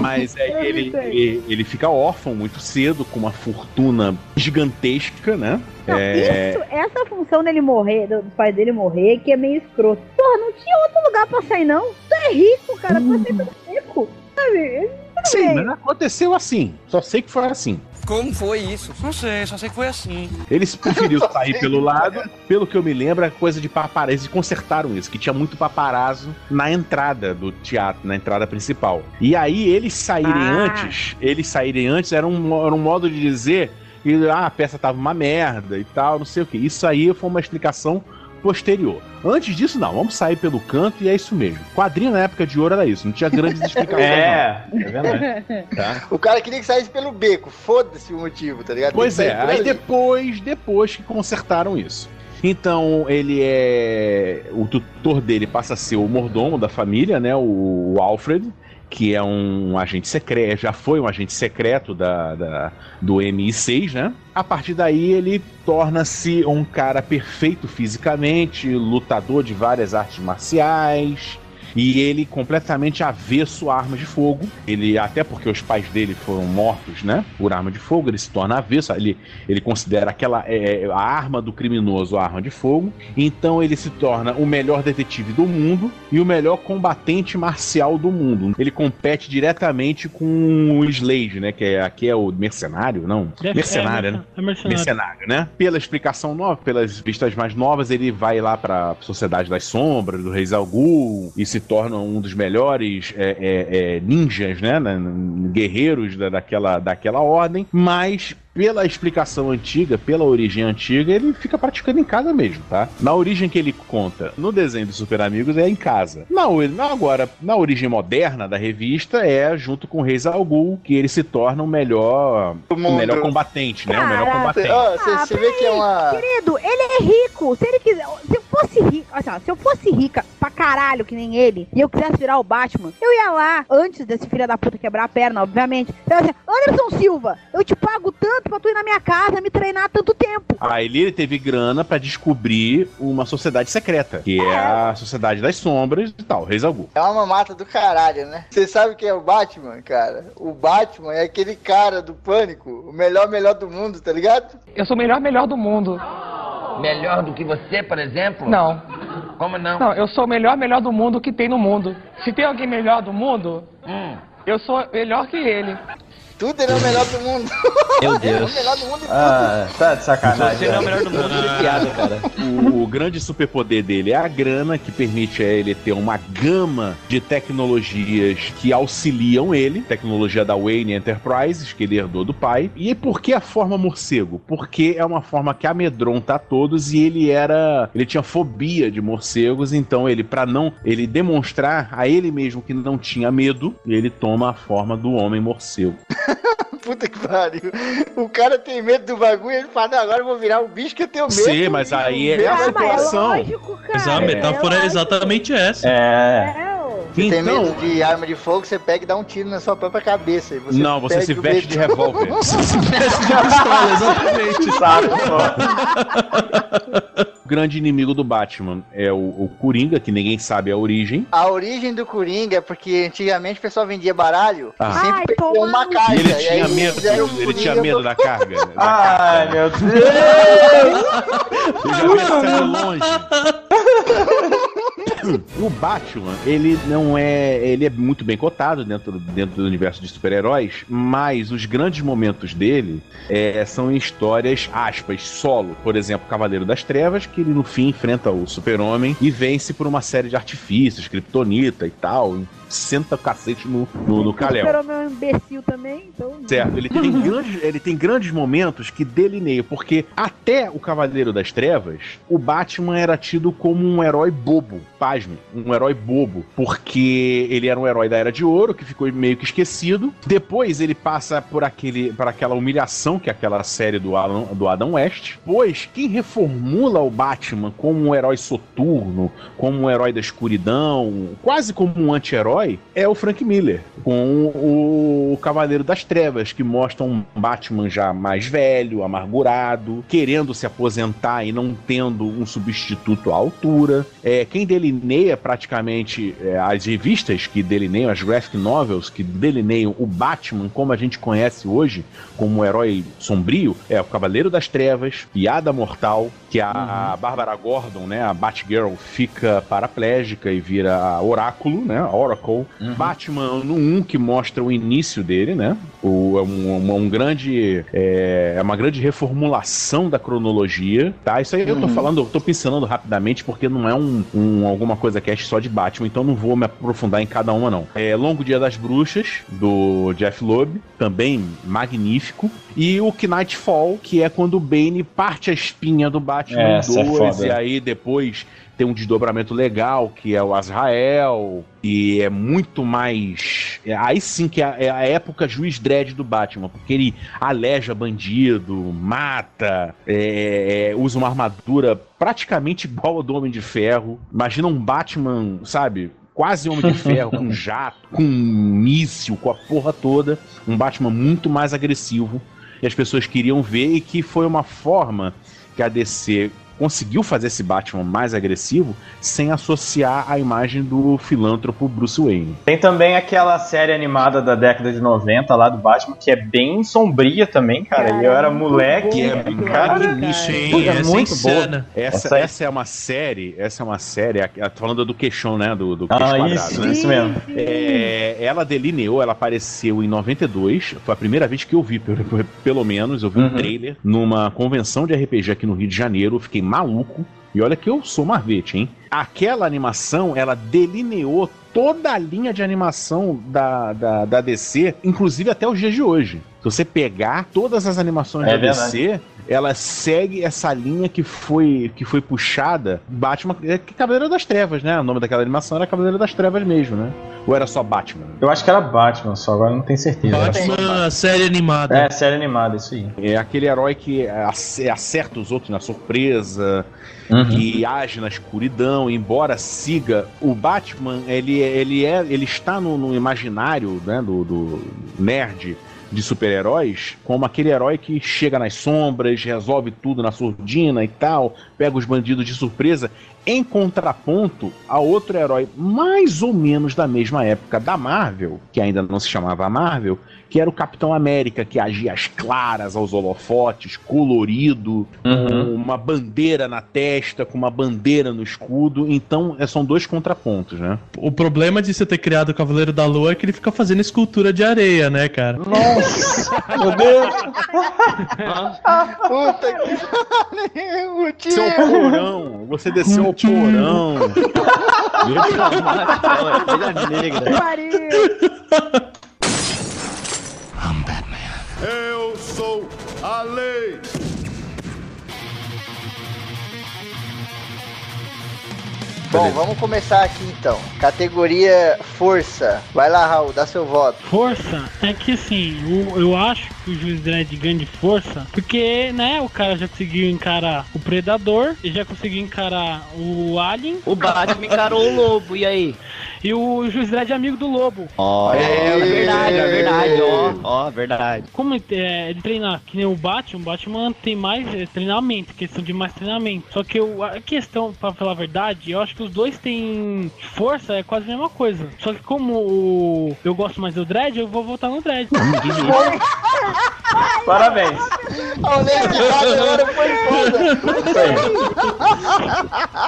Mas é, ele, ele, ele fica órfão muito cedo, com uma fortuna gigantesca, né? Não, É, Isso, essa função dele morrer, do- pais dele morrer, que é meio escroto. Porra, não tinha outro lugar pra sair, não. Tu é rico, cara. Tu é sempre rico. Sabe? Sim, mas aconteceu assim. Só sei que foi assim. Como foi isso? Não sei, só sei que foi assim. Ele se preferiu sair pelo lado. Pelo que eu me lembro, é coisa de paparazzi. Eles consertaram isso, que tinha muito paparazzo na entrada do teatro, na entrada principal. E aí, eles saírem Ah. antes, eles saírem antes era um, era um modo de dizer que ah, a peça tava uma merda e tal, não sei o que. Isso aí foi uma explicação posterior. Antes disso, não, vamos sair pelo canto e é isso mesmo. Quadrinho na época de ouro era isso, não tinha grandes explicações. É, é verdade. não, tá? O cara queria que saísse pelo beco, foda-se o motivo, tá ligado? Pois é, aí ali. depois, depois que consertaram isso. Então, ele é. O tutor dele passa a ser o mordomo da família, né? O Alfred, que é um agente secreto, já foi um agente secreto da, da- do MI6, né? A partir daí, ele torna-se um cara perfeito fisicamente, lutador de várias artes marciais. E ele completamente avesso a armas de fogo. Ele, até porque os pais dele foram mortos, né? Por arma de fogo, ele se torna avesso. Ele, ele considera aquela é, a arma do criminoso a arma de fogo. Então ele se torna o melhor detetive do mundo e o melhor combatente marcial do mundo. Ele compete diretamente com o Slade, né? Que é, aqui é o mercenário, não? Deve- mercenário, é, né? É mercenário. mercenário, né? Pela explicação nova, pelas vistas mais novas, ele vai lá pra Sociedade das Sombras, do Rei Zalgul, e se torna um dos melhores é, é, é, ninjas, né? Guerreiros da- daquela, daquela ordem, mas. Pela explicação antiga, pela origem antiga, ele fica praticando em casa mesmo, tá? Na origem que ele conta no desenho dos Super Amigos é em casa. Na, agora, na origem moderna da revista é junto com o Rei Zalgul que ele se torna o melhor, o melhor combatente, né? O melhor Caraca. combatente. Ó, Você Ah, você vê que é uma. Querido, ele é rico. Se ele quiser. Se eu fosse rica. Assim, se eu fosse rica pra caralho, que nem ele, e eu quisesse virar o Batman, eu ia lá, antes desse filho da puta quebrar a perna, obviamente. Eu ia dizer, Anderson Silva, eu te pago tanto pra tu ir na minha casa me treinar tanto tempo. Aí ele teve grana pra descobrir uma sociedade secreta, que é a Sociedade das Sombras e tal, Rei Zalgul. É uma mamata do caralho, né? Você sabe quem é o Batman, cara? O Batman é aquele cara do pânico, o melhor, melhor do mundo, tá ligado? Eu sou o melhor, melhor do mundo. Melhor do que você, por exemplo? Não. Como não? Não, eu sou o melhor, melhor do mundo que tem no mundo. Se tem alguém melhor do mundo, Hum. eu sou melhor que ele. Tudo ele é o melhor do mundo. Meu Ele é o Deus. melhor do mundo em tudo. Ah, tá de sacanagem. Você é o melhor do mundo de piada, cara. O, o grande superpoder dele é a grana, que permite a ele ter uma gama de tecnologias que auxiliam ele. Tecnologia da Wayne Enterprises, que ele herdou do pai. E por que a forma morcego? Porque é uma forma que amedronta a todos e ele era. Ele tinha fobia de morcegos, então ele, para não. Ele demonstrar a ele mesmo que não tinha medo, ele toma a forma do homem morcego. Puta que pariu. O cara tem medo do bagulho e ele fala, não, agora eu vou virar um bicho que eu tenho medo. Sim, mas aí é a mas é situação. lógico, cara. Mas a metáfora é exatamente essa. É. É. Você tem Então- medo de arma de fogo, você pega e dá um tiro na sua própria cabeça. E você Não, você se veste medo. de revólver. pistola, exatamente. Saco só. O grande inimigo do Batman é o, o Coringa, que ninguém sabe a origem. A origem do Coringa é porque antigamente o pessoal vendia baralho Ah. e sempre toma uma carga. E ele tinha medo, fizeram o ele tinha medo da carga. da Ai, carga. meu Deus. Ele já longe. O Batman, ele não é. Ele é muito bem cotado dentro, dentro do universo de super-heróis, mas os grandes momentos dele é, são em histórias, aspas, solo. Por exemplo, Cavaleiro das Trevas, que ele no fim enfrenta o Super-Homem e vence por uma série de artifícios, Kryptonita e tal. Senta o cacete no, no, no O Kal-El. super-homem é um imbecil também, então. Certo, ele tem, grandes, ele tem grandes momentos que delineiam, porque até o Cavaleiro das Trevas, o Batman era tido como um herói bobo, pasme, um herói bobo, porque ele era um herói da Era de Ouro, que ficou meio que esquecido. Depois ele passa por, aquele, por aquela humilhação, que é aquela série do, Alan, do Adam West. Pois, quem reformula o Batman como um herói soturno, como um herói da escuridão, quase como um anti-herói, herói é o Frank Miller, com o Cavaleiro das Trevas, que mostra um Batman já mais velho, amargurado, querendo se aposentar e não tendo um substituto à altura. É, quem delineia praticamente é, as revistas que delineiam, as graphic novels que delineiam o Batman como a gente conhece hoje, como um herói sombrio, é o Cavaleiro das Trevas, Piada Mortal, que a, a Bárbara Gordon, né, a Batgirl, fica paraplégica e vira Oráculo, né, Oracle. Batman no 1, que mostra o início dele, né, o, é um, um, um grande, é, é uma grande reformulação da cronologia, tá? Isso aí eu tô falando, eu tô pincelando rapidamente porque não é um, um alguma coisa que é só de Batman, então não vou me aprofundar em cada uma não. É Longo Dia das Bruxas, do Jeff Loeb, também magnífico. E o Knightfall, que é quando o Bane parte a espinha do Batman é 2, foda. e aí depois tem um desdobramento legal, que é o Azrael, e é muito mais. é- aí sim que é, é a época juiz dread do Batman, porque ele aleja bandido, mata, é, é, usa uma armadura praticamente igual ao do Homem de Ferro. Imagina um Batman, sabe? Quase Homem de Ferro, com jato, com míssil, com a porra toda. Um Batman muito mais agressivo. E as pessoas queriam ver, e que foi uma forma que a DC conseguiu fazer esse Batman mais agressivo sem associar a imagem do filântropo Bruce Wayne. Tem também aquela série animada da década de 90 lá do Batman, que é bem sombria também, cara. e eu era moleque. Que é cara, magnífico. Puta, é muito boa. Essa, Essa essa, é uma série, essa é uma série, a- a- tô falando do queixão, né? Do, do Ah, queixo quadrado, isso, né? isso mesmo. É, ela delineou, ela apareceu em 92, foi a primeira vez que eu vi, pelo, pelo menos, eu vi um Uhum. trailer numa convenção de RPG aqui no Rio de Janeiro, fiquei maluco. E olha que eu sou Marvete, hein? Aquela animação, ela delineou toda a linha de animação da, da, da DC, inclusive até os dias de hoje. Se você pegar todas as animações É da verdade. DC, ela segue essa linha que foi, que foi puxada. Batman, é que Cavaleiro das Trevas, né? O nome daquela animação era Cavaleiro das Trevas mesmo, né? Ou era só Batman? Eu acho que era Batman, só agora não tenho certeza. Batman, série animada. É, série animada, isso aí. É aquele herói que ace- acerta os outros na surpresa, Uhum. que age na escuridão, embora siga o Batman, ele, ele é, ele está no, no imaginário né, do, do nerd de super-heróis como aquele herói que chega nas sombras, resolve tudo na surdina e tal, pega os bandidos de surpresa, em contraponto a outro herói mais ou menos da mesma época da Marvel, que ainda não se chamava Marvel, que era o Capitão América, que agia às claras, aos holofotes, colorido, Uhum. com uma bandeira na testa, com uma bandeira no escudo. Então, é, são dois contrapontos, né? O problema de você ter criado o Cavaleiro da Lua é que ele fica fazendo escultura de areia, né, cara? Nossa, meu Deus. Puta que pariu, o Seu tio. porão, você desceu ao porão. Coisa negra. Pariu. Eu sou a lei. Bom, vamos começar aqui então. Categoria Força. Vai lá, Raul, dá seu voto. Força é que assim, o- eu acho que o Juiz Dredd ganha de força, porque, né, o cara já conseguiu encarar o Predador, e já conseguiu encarar o Alien, O Batman encarou o lobo, e aí? e o Juiz Dredd é amigo do Lobo. Ó, é, verdade, é verdade, ó, ó, verdade. Como é, ele treinar que nem o Batman, o Batman tem mais é, treinamento, questão de mais treinamento. Só que eu, a questão, pra falar a verdade, eu acho que os dois têm força, é quase a mesma coisa. Só que como o- eu gosto mais do Dredd, eu vou votar no Dredd. Parabéns. Agora foi foda.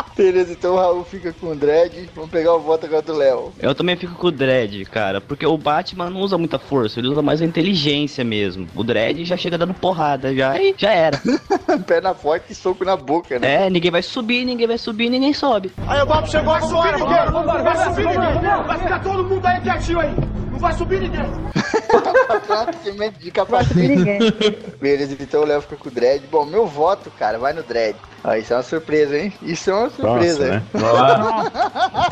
Beleza, então o Raul fica com o Dredd. Vamos pegar o voto agora do Léo. Eu também fico com o Dredd, cara, porque o Batman não usa muita força, ele usa mais a inteligência mesmo. O Dredd já chega dando porrada, já, e já era. Perna forte e soco na boca, né? É, ninguém vai subir, ninguém vai subir, ninguém sobe. Aí o Bob chegou agora, vambora, vambora, vai subir ninguém. Vai ficar todo mundo aí quietinho aí. Não vai subir ninguém. Praticamente de capacete. Ninguém. Beleza, então o Léo fica com o Dredd. Bom, meu voto, cara, vai no Dredd. Ah, isso é uma surpresa, hein? Isso é uma surpresa. Nossa, né?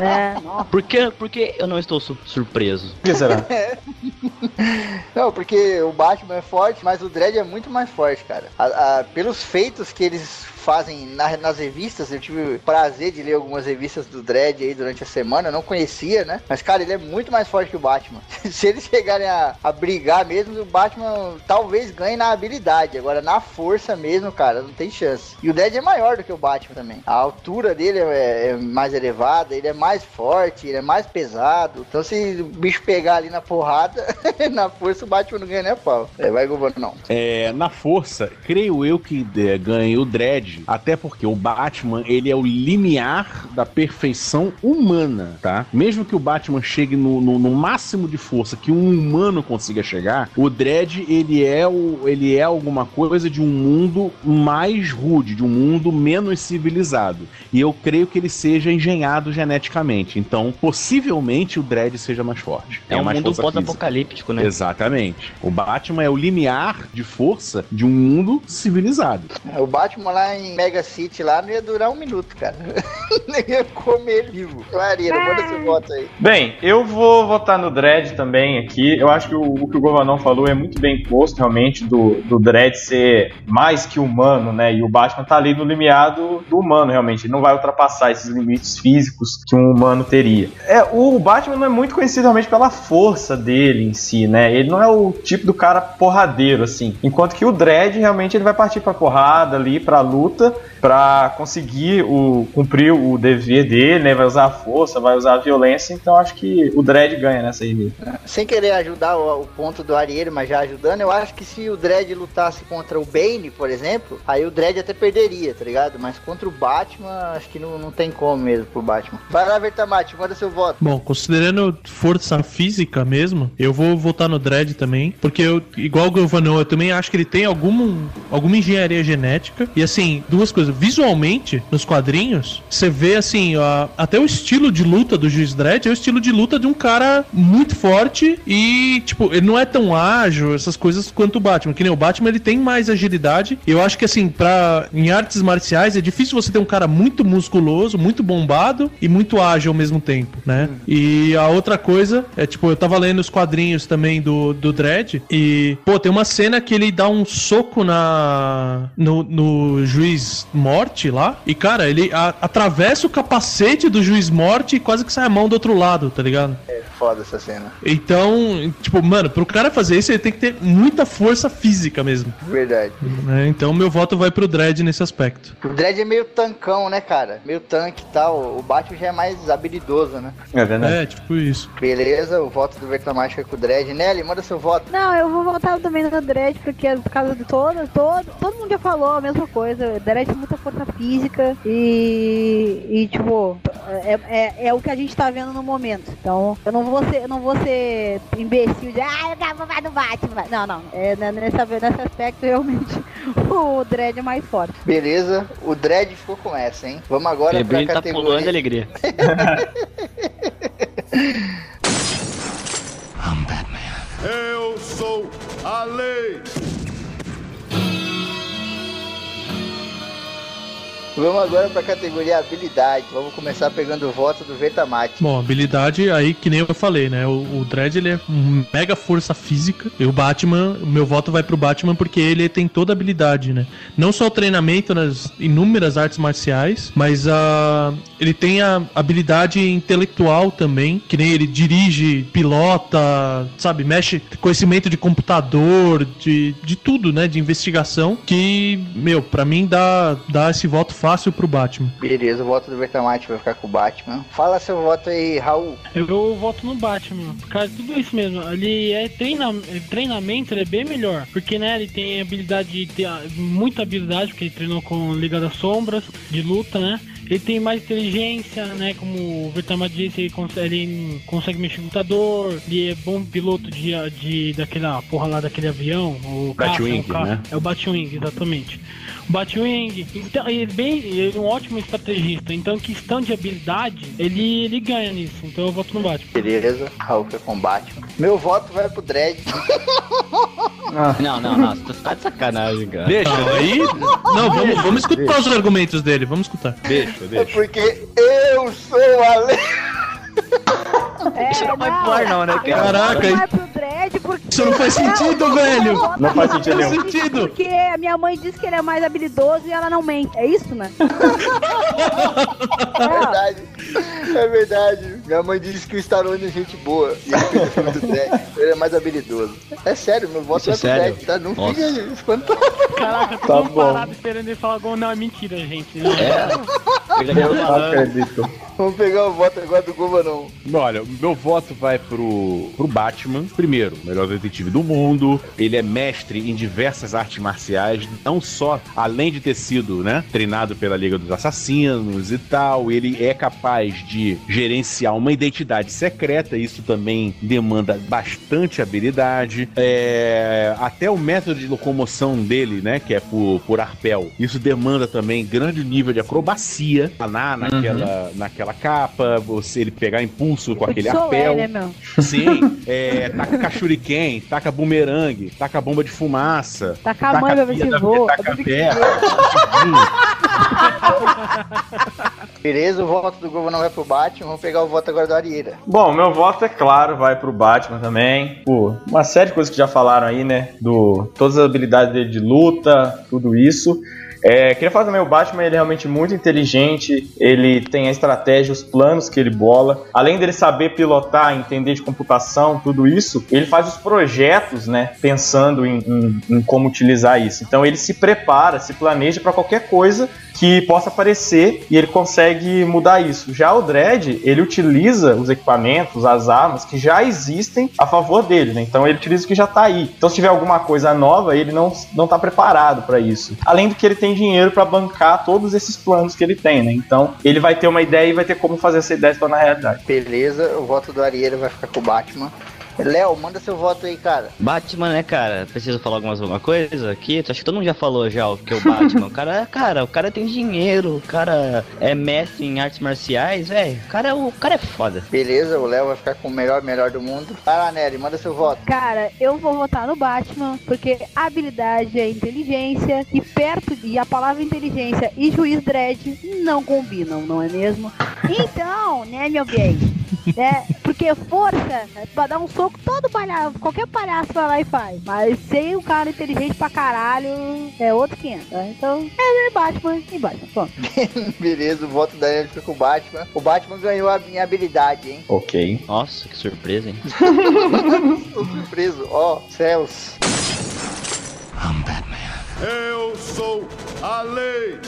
É, nossa. Por que, por que eu não estou su- surpreso? Por que será? Não, porque o Batman é forte, mas o Dredd é muito mais forte, cara. A- a- pelos feitos que eles fazem na- nas revistas, eu tive o prazer de ler algumas revistas do Dredd aí durante a semana, eu não conhecia, né? Mas, cara, ele é muito mais forte que o Batman. Se eles chegarem a, a brigar mesmo, o Batman talvez ganhe na habilidade. Agora, na força mesmo, cara, não tem chance. E o Dredd é maior do que o Batman também. A altura dele é, é mais elevada, ele é mais forte, ele é mais pesado. Então, se o bicho pegar ali na porrada, na força, o Batman não ganha nem a pau. É, vai, Governo, não. É, na força, creio eu que é, ganhe o Dredd, até porque o Batman, ele é o limiar da perfeição humana, tá? Mesmo que o Batman chegue no, no- no máximo de força que um humano consiga chegar, o Dredd, ele é, o, ele é alguma coisa de um mundo mais rude, de um mundo menos civilizado. E eu creio que ele seja engenhado geneticamente. Então, possivelmente, o Dredd seja mais forte. É um mais mundo pós-apocalíptico, né? Exatamente. O Batman é o limiar de força de um mundo civilizado. O Batman lá em Mega City lá não ia durar um minuto, cara. Nem ia comer vivo. Marina, manda seu voto aí. Bem, eu vou votar no Dredd também aqui. Eu acho que o, o que o Govanão falou é muito bem posto, realmente, do, do Dredd ser mais que humano, né? E o Batman tá ali no limiar do, do humano, realmente. Ele não vai ultrapassar esses limites físicos que um humano teria. É, o Batman não é muito conhecido realmente pela força dele em si, né? Ele não é o tipo do cara porradeiro, assim. Enquanto que o Dredd, realmente, ele vai partir pra porrada ali, pra luta, luta pra conseguir o, cumprir o dever dele, né? Vai usar a força, vai usar a violência. Então acho que o Dredd ganha nessa aí mesmo. Sem querer ajudar o, o ponto do Ariel, mas já ajudando, eu acho que se o Dredd lutasse contra o Bane, por exemplo, aí o Dredd até perderia, tá ligado? Mas contra o Batman, acho que não, não tem como mesmo pro Batman. Vai lá, Vertamate, manda seu voto. Bom, considerando força física mesmo, eu vou votar no Dredd também, porque eu, igual o Govanon, eu também acho que ele tem algum, alguma engenharia genética. E assim, duas coisas. Visualmente, nos quadrinhos, você vê assim, a- até o estilo de luta do Juiz Dredd é o estilo de luta de um cara muito forte e, tipo, ele não é tão ágil, essas coisas quanto o Batman. Que nem o Batman, ele tem mais agilidade. Eu acho que assim, pra, em artes marciais, é difícil você ter um cara muito musculoso, muito bombado e muito ágil ao mesmo tempo, né? E a outra coisa é, tipo, eu tava lendo os quadrinhos também do, do Dredd e, pô, tem uma cena que ele dá um soco na no, no juiz morte lá e, cara, ele a- atravessa o capacete do juiz morte e quase que sai a mão do outro lado, tá ligado? É foda essa cena. Então, tipo, mano, pro cara fazer isso, ele tem que ter muita força física mesmo. Verdade. né? Então, meu voto vai pro Dredd nesse aspecto. O Dredd é meio tancão, né, cara? Meio tanque e tal. O Batman já é mais habilidoso, né? É verdade. É, tipo isso. Beleza, o voto do Vertamate é com o Dredd. Nelly, manda seu voto. Não, eu vou voltar também no Dredd, porque é por causa de todo, todo, todo mundo já falou a mesma coisa. O Dredd tem muita força física e, e tipo, é, é, é o que a gente tá vendo no momento. Então, eu não vou ser, eu não vou ser imbecil de, ah, eu quero vai no Batman. Não, não. É, né, nessa, nesse aspecto, realmente, o Dredd é mais forte. Beleza, o Dredd ficou com essa, hein? Vamos agora pra Febrinho tá categoria. pulando de alegria. Eu sou a lei. Vamos agora pra categoria habilidade. Vamos começar pegando o voto do Vertamate. Bom, habilidade aí, que nem eu falei, né? O, o Dredd, ele é mega força física. E o Batman, meu voto vai pro Batman porque ele tem toda a habilidade, né? Não só o treinamento nas inúmeras artes marciais, mas a, ele tem a habilidade intelectual também, que nem ele dirige, pilota, sabe? Mexe conhecimento de computador, de, de tudo, né? De investigação, que, meu, pra mim dá, dá esse voto fácil pro Batman. Beleza, o voto do Vertamate vai ficar com o Batman. Fala seu voto aí, Raul. Eu voto no Batman. Por causa de tudo isso mesmo. Ele é treina, é treinamento, ele é bem melhor. Porque, né, ele tem habilidade, tem muita habilidade, porque ele treinou com Liga das Sombras, de luta, né? Ele tem mais inteligência, né? Como o Vertama disse, ele consegue, ele consegue mexer no computador, ele é bom piloto de, de daquela porra lá daquele avião. O caça, Batwing, é o né? É o Batwing, exatamente. O Batwing, então, ele é bem, ele é um ótimo estrategista. Então, em questão de habilidade, ele, ele ganha nisso. Então eu voto no Batman. Beleza, Raul fica com o Batman. Meu voto vai pro Dredd. Não, não, não. Você tá de sacanagem, cara. Deixa, aí. Não, vamos, vamos escutar os argumentos dele, vamos escutar. Deixa, É deixa. porque eu sou a lei. É, Isso não vai pro ar, não, né, cara? Caraca, Dread porque... Isso não faz sentido, velho. Não faz sentido Não faz nenhum. sentido. Porque a minha mãe disse que ele é mais habilidoso e ela não mente. É isso, né? É verdade. É verdade. Minha mãe disse que o Stallone é gente boa. E ele é mais habilidoso. É sério, meu voto Isso é é pro sério? Dredd, tá? Não Nossa. fica espantado. Caraca, Tá bom. parado esperando ele falar gol. Não, é mentira, gente. Não. É. Eu não acredito. Vamos pegar o voto agora do Guma, não. Olha, o meu voto vai pro, pro Batman. Primeiro, melhor detetive do mundo. Ele é mestre em diversas artes marciais. Não só, além de ter sido, né, treinado pela Liga dos Assassinos e tal, ele é capaz de gerenciar uma identidade secreta. Isso também demanda bastante habilidade. É, até o método de locomoção dele, né, que é por, por arpel. Isso demanda também grande nível de acrobacia. Na, naquela, naquela capa, você ele pegar impulso com aquele arpel. né, meu? Sim, é, taca cachuriquém, taca bumerangue, taca bomba de fumaça. Taca a mãe pra ver se voa. Taca pé. Beleza, o voto do Guma não vai pro Batman. Vamos pegar o voto agora do Arieira. Bom, meu voto é claro, vai pro Batman também. Pô, uma série de coisas que já falaram aí, né? Do todas as habilidades dele de luta, tudo isso. É, queria falar também, o Batman ele é realmente muito inteligente, ele tem a estratégia, os planos que ele bola. Além dele saber pilotar, entender de computação, tudo isso, ele faz os projetos, né? Pensando em, em- em como utilizar isso. Então ele se prepara, se planeja para qualquer coisa que possa aparecer e ele consegue mudar isso. Já o Dredd, ele utiliza os equipamentos, as armas que já existem a favor dele, né? Então ele utiliza o que já tá aí. Então se tiver alguma coisa nova, ele não, não tá preparado para isso. Além do que ele tem dinheiro para bancar todos esses planos que ele tem, né? Então ele vai ter uma ideia e vai ter como fazer essa ideia se tornar realidade. Beleza, o voto do Arieira vai ficar com o Batman. Léo, manda seu voto aí, cara. Batman, né, cara? Precisa falar algumas, alguma coisa aqui? Acho que todo mundo já falou já o que é o Batman. o cara, cara, o cara tem dinheiro, o cara é mestre em artes marciais, velho. O cara, é o cara é foda. Beleza, o Léo vai ficar com o melhor, melhor do mundo. Vai lá, Nery, manda seu voto. Cara, eu vou votar no Batman, porque habilidade é inteligência, e perto de a palavra inteligência e juiz dread não combinam, não é mesmo? Então, né, meu bem? Né? Porque força, pra dar um soco, todo palhaço, qualquer palhaço vai lá e faz. Mas sem um cara inteligente pra caralho, é outro 500. Tá? Então, é Batman e Batman. Pronto. Beleza, o voto da fica com o Batman. O Batman ganhou a minha habilidade, hein? Ok. Nossa, que surpresa, hein? Tô surpreso. Ó, céus. Eu sou a lei.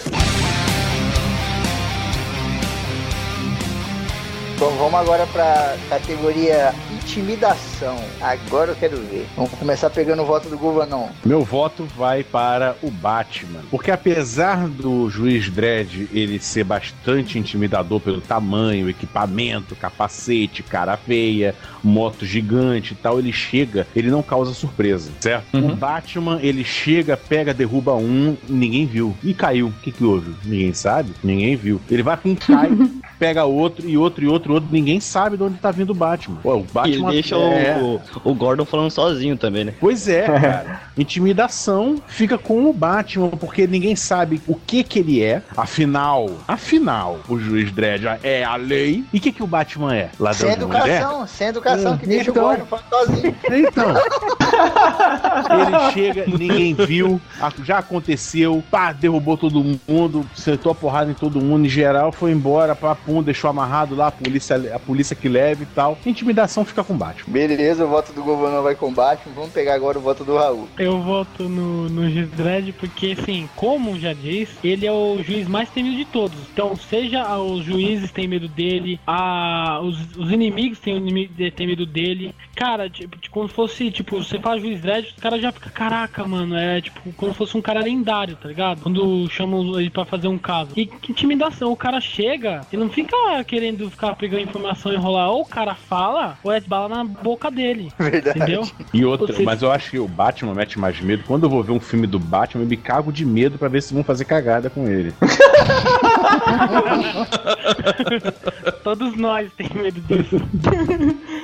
Vamos agora pra categoria intimidação. Agora eu quero ver. Vamos começar pegando o voto do Govanon. Meu voto vai para o Batman. Porque apesar do juiz Dredd ele ser bastante intimidador pelo tamanho, equipamento, capacete, cara feia, moto gigante e tal, ele chega, ele não causa surpresa, certo? O Batman, ele chega, pega, derruba um, ninguém viu. E caiu. O que que houve? Ninguém sabe? Ninguém viu. Ele vai com um cai, pega outro e outro e outro, e outro, ninguém sabe de onde tá vindo o Batman. Pô, o Batman ele deixa é... o, o Gordon falando sozinho também, né? Pois é, cara. Intimidação fica com o Batman, porque ninguém sabe o que que ele é. Afinal, afinal, o juiz Dredd é a lei. E o que que o Batman é? Ladrão Sem de mulher? educação, sem educação, que deixa Então. o Gordon falando sozinho. Então. Ele chega, ninguém viu, já aconteceu, pá, derrubou todo mundo, sentou a porrada em todo mundo, em geral, foi embora, pá, pum, deixou amarrado lá, a polícia, a polícia que leva e tal. Intimidação fica com o Batman. Beleza, o voto do Govanon vai com o Batman. Vamos pegar agora o voto do Raul. Eu voto no, no juiz Dredd porque, assim, como já disse, ele é o juiz mais temido de todos. Então, seja os juízes têm medo dele, a, os, os inimigos têm, têm medo dele. Cara, tipo, tipo, como se fosse, tipo, você fala juiz Dredd, os caras já ficam, caraca, mano, é tipo, como se fosse um cara lendário, tá ligado? Quando chamam ele pra fazer um caso. E que intimidação, o cara chega e não fica querendo ficar pegando informação e enrolar. Ou o cara fala, ou é bala na boca dele. Verdade. Entendeu? E outra, Você- mas eu acho que o Batman mete mais medo. Quando eu vou ver um filme do Batman, eu me cago de medo pra ver se vão fazer cagada com ele. Todos nós temos medo disso.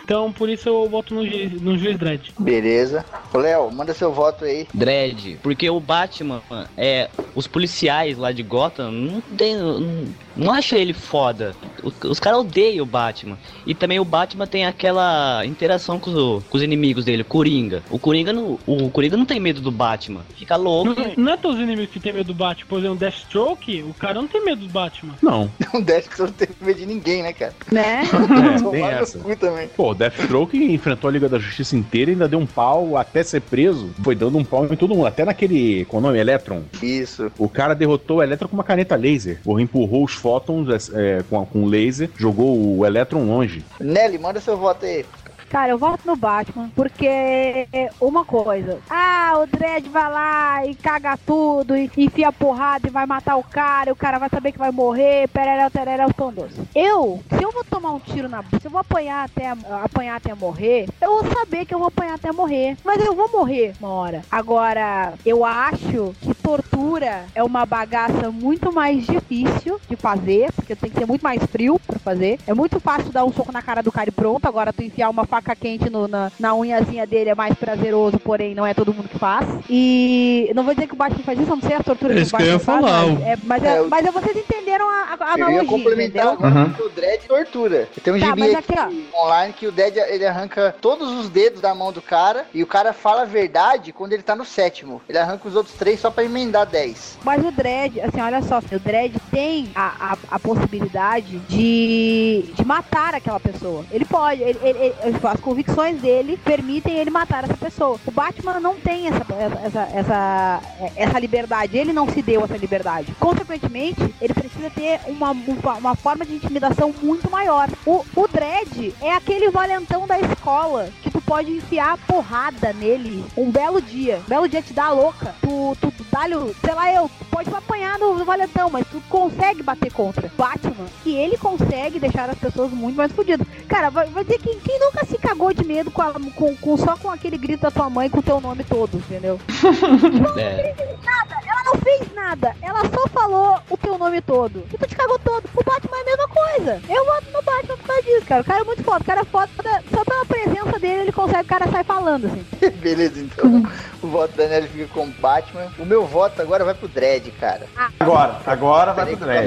então, por isso eu voto no, Ju- no Juiz Dredd. Beleza. Léo, manda seu voto aí. Dredd, porque o Batman, é, os policiais lá de Gotham não tem, não, não acham ele foda. Os, os caras odeiam o Batman. E também o Batman tem aquela interação com, o- com os inimigos dele, o Coringa. O Coringa não, o Coringa não tem medo do Batman. Fica louco. Não, não é todos os inimigos que tem medo do Batman. Por exemplo, o Deathstroke, o cara não tem medo do Batman. Não. Que você não tem medo de ninguém, né, cara? Né? É, tem essa. também. Pô, o Deathstroke enfrentou a Liga da Justiça inteira e ainda deu um pau até ser preso. Foi dando um pau em todo mundo. Até naquele. Qual é o nome? Electron. Isso. O cara derrotou o Electron com uma caneta laser. Ou empurrou os fótons é, com, com laser, jogou o Electron longe. Nelly, manda seu voto aí. Cara, eu voto no Batman, porque é uma coisa. Ah, o Dredd vai lá e caga tudo, e enfia porrada e vai matar o cara, e o cara vai saber que vai morrer, pereréu, tereréu, tão doce. Eu, se eu vou tomar um tiro na... Se eu vou apanhar até, apanhar até morrer, eu vou saber que eu vou apanhar até morrer. Mas eu vou morrer uma hora. Agora, eu acho que tortura é uma bagaça muito mais difícil de fazer, porque tem que ser muito mais frio pra fazer. É muito fácil dar um soco na cara do cara e pronto. Agora tu enfiar uma faca quente no- na, na unhazinha dele é mais prazeroso, porém não é todo mundo que faz. E não vou dizer que o Batman faz isso, eu não sei a tortura É que o isso que eu Batman ia faz, falar, mas, é, mas, é- É, o- mas é- vocês entenderam a, a Eu ia analogia, complementar entendeu? agora Uhum. que o Dredd tortura. Tem um Tá, gibi mas aqui aqui, online que o Dredd ele arranca todos os dedos da mão do cara e o cara fala a verdade quando ele tá no sétimo. Ele arranca os outros três só pra emendar 10. Mas o Dredd, assim, olha só, o Dredd tem a, a, a possibilidade de, de matar aquela pessoa. Ele pode, ele, ele- ele- as convicções dele permitem ele matar essa pessoa. O Batman não tem essa, essa, essa, essa liberdade, ele não se deu essa liberdade. Consequentemente, ele precisa ter uma, uma, forma de intimidação muito maior. O, o Dredd é aquele valentão da escola que tu pode enfiar porrada nele um belo dia. Um belo dia te dá a louca. Tu, tu, tu dá-lhe, sei lá, eu, pode apanhar no, valentão, mas tu consegue bater contra. Batman, e ele consegue deixar as pessoas muito mais fodidas. Cara, vai, vai dizer que quem nunca se cagou de medo com, a- com, com- só com aquele grito da tua mãe com o teu nome todo, entendeu? É. nada, ela não fez nada, ela só falou o teu nome todo. E tu te cagou todo. O Batman é a mesma coisa. Eu voto no Batman por causa disso, cara. O cara é muito foda, o cara é foda, só pela presença dele ele consegue, o cara sai falando, assim. Beleza, então. o voto da Nelly fica com o Batman. O meu voto agora vai pro Dredd, cara. Agora, agora vai pro. Peraí.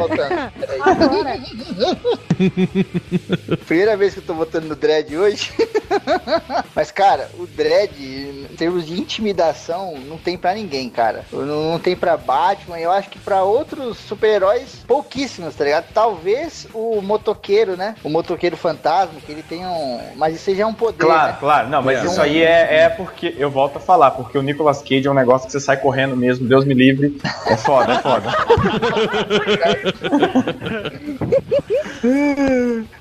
Agora, Primeira vez que eu tô votando no Dredd hoje. Mas, cara, o Dredd, em termos de intimidação, não tem pra ninguém, cara. Não, não tem pra Batman. Eu acho que pra outros super-heróis, pouquíssimos, tá ligado? Talvez o motoqueiro, né? O motoqueiro fantasma, que ele tem um. Mas isso aí já é um poder. Claro, né? claro. Não, mas É. isso aí é, é porque. Eu volto a falar, porque o Nicolas Cage é um negócio que você sai correndo mesmo, Deus me livre. É foda, é foda.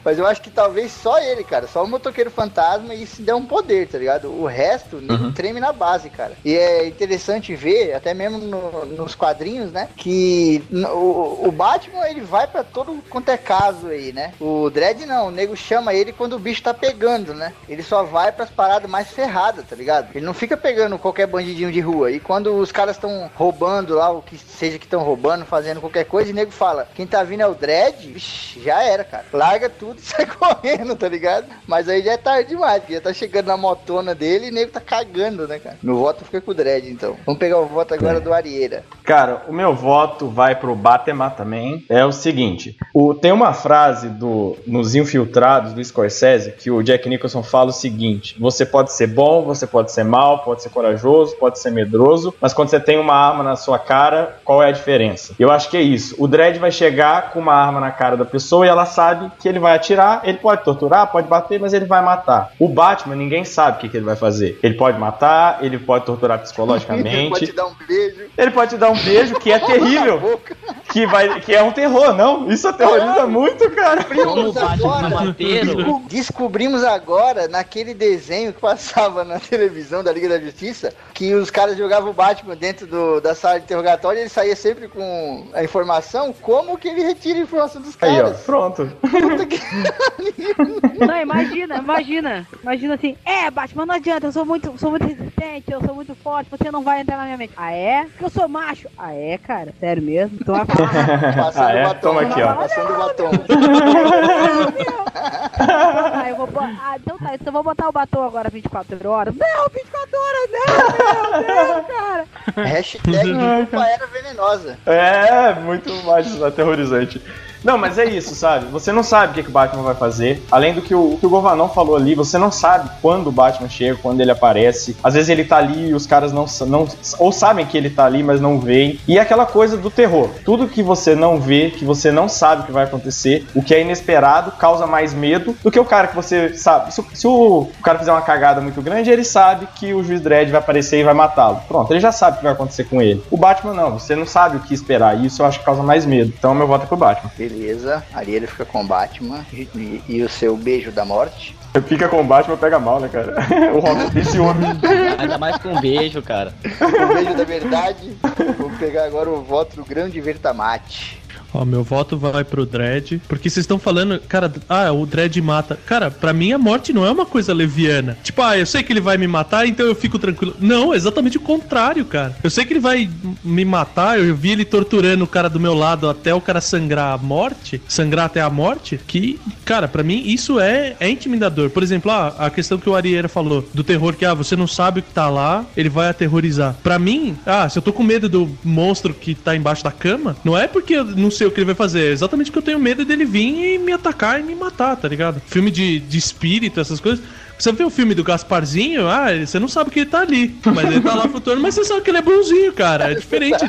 Mas eu acho que talvez só ele, cara. Só o motoqueiro fantasma e se der um poder, tá ligado? O resto nego treme na base, cara. E é interessante ver, até mesmo no- nos quadrinhos, né? Que o, o Batman ele vai pra todo quanto é caso aí, né? O Dredd não, o nego chama ele quando o bicho tá pegando, né? Ele só vai pras paradas mais ferradas, tá ligado? Ele não fica pegando qualquer bandidinho de rua. E quando os caras estão roubando lá, o que seja que estão roubando, fazendo qualquer coisa, e o nego fala: quem tá vindo é o Dredd, Vixe, já era, cara. Larga tudo e sai correndo, tá ligado? Mas aí já é tarde demais, porque já tá chegando na motona dele e o nego tá cagando, né, cara? Meu voto fica com o Dredd, então. Vamos pegar o voto agora do Arieira. Cara, o meu voto vai pro Batman também. É o seguinte: o, tem uma frase do nos Infiltrados do Scorsese que o Jack Nicholson fala o seguinte: você pode ser bom, você pode ser mal, pode ser corajoso, pode ser medroso, mas quando você tem uma arma na sua cara, qual é a diferença? Eu acho que é isso. O Dredd vai chegar com uma arma na cara da pessoa e ela sabe que ele vai atirar, ele pode torturar, pode bater, mas ele vai matar. O Batman, ninguém sabe o que, que ele vai fazer. Ele pode matar, ele pode torturar psicologicamente. Pode te dar um beijo. Ele pode te dar um beijo que é terrível. Que, vai, que é um terror, não? Isso aterroriza muito, cara. Como o Batman bateiro. Desco- Descobrimos agora, naquele desenho que passava na televisão da Liga da Justiça, que os caras jogavam o Batman dentro do- da sala de interrogatório e ele saía sempre com a informação, como que ele retira a informação dos Aí, ó, caras. pronto. Puta que- Não, imagina, imagina. Imagina assim, é, Batman, não adianta, eu sou muito, sou muito resistente, eu sou muito forte, você não vai entrar na minha mente. Ah, é? Porque eu sou macho. Ah, é, cara? Sério mesmo? Então vai falar Passando Ah, é? o batom. Toma aqui, ó. Passando o batom. Ah, eu vou bo- ah, então tá, então eu vou botar o batom agora 24 horas. Não, 24 horas, não, não, não, cara. Hashtag roupa era venenosa. É, muito mais aterrorizante. Não, mas é isso, sabe? Você não sabe o que, que o Batman vai fazer. Além do que o, que o Govanon falou ali, você não sabe quando o Batman chega, quando ele aparece. Às vezes ele tá ali e os caras não, não ou sabem que ele tá ali, mas não veem. E é aquela coisa do terror. Tudo que você não vê, que você não sabe o que vai acontecer, o que é inesperado, causa mais medo do que o cara que você sabe. Se, o- se o, o cara fizer uma cagada muito grande, ele sabe que o juiz Dredd vai aparecer e vai matá-lo. Pronto, ele já sabe o que vai acontecer com ele. O Batman não, você não sabe o que esperar. E isso eu acho que causa mais medo. Então meu voto é pro Batman. Beleza, Ariel fica com o Batman e, e- e o seu beijo da morte. Fica com o Batman, pega mal, né, cara? o Robin tem ciúme. Ainda mais com um beijo, cara. O beijo da verdade. Vou pegar agora o voto do grande Vertamate. Ó, meu voto vai pro Dredd. Porque vocês estão falando, cara, ah, o Dredd mata. Cara, pra mim a morte não é uma coisa leviana. Tipo, ah, eu sei que ele vai me matar, então eu fico tranquilo. Não, é exatamente o contrário, cara. Eu sei que ele vai me matar, eu vi ele torturando o cara do meu lado até o cara sangrar a morte, sangrar até a morte, que, cara, pra mim isso é, é intimidador. Por exemplo, ah, a questão que o Arieira falou, do terror, que, ah, você não sabe o que tá lá, ele vai aterrorizar. Pra mim, ah, se eu tô com medo do monstro que tá embaixo da cama, não é porque eu não sei o que ele vai fazer, é exatamente porque eu tenho medo dele vir e me atacar e me matar, tá ligado? Filme de, de espírito, essas coisas. Você vê o filme do Gasparzinho, ah, você não sabe que ele tá ali, mas ele tá lá flutuando, mas você sabe que ele é bonzinho, cara, é diferente.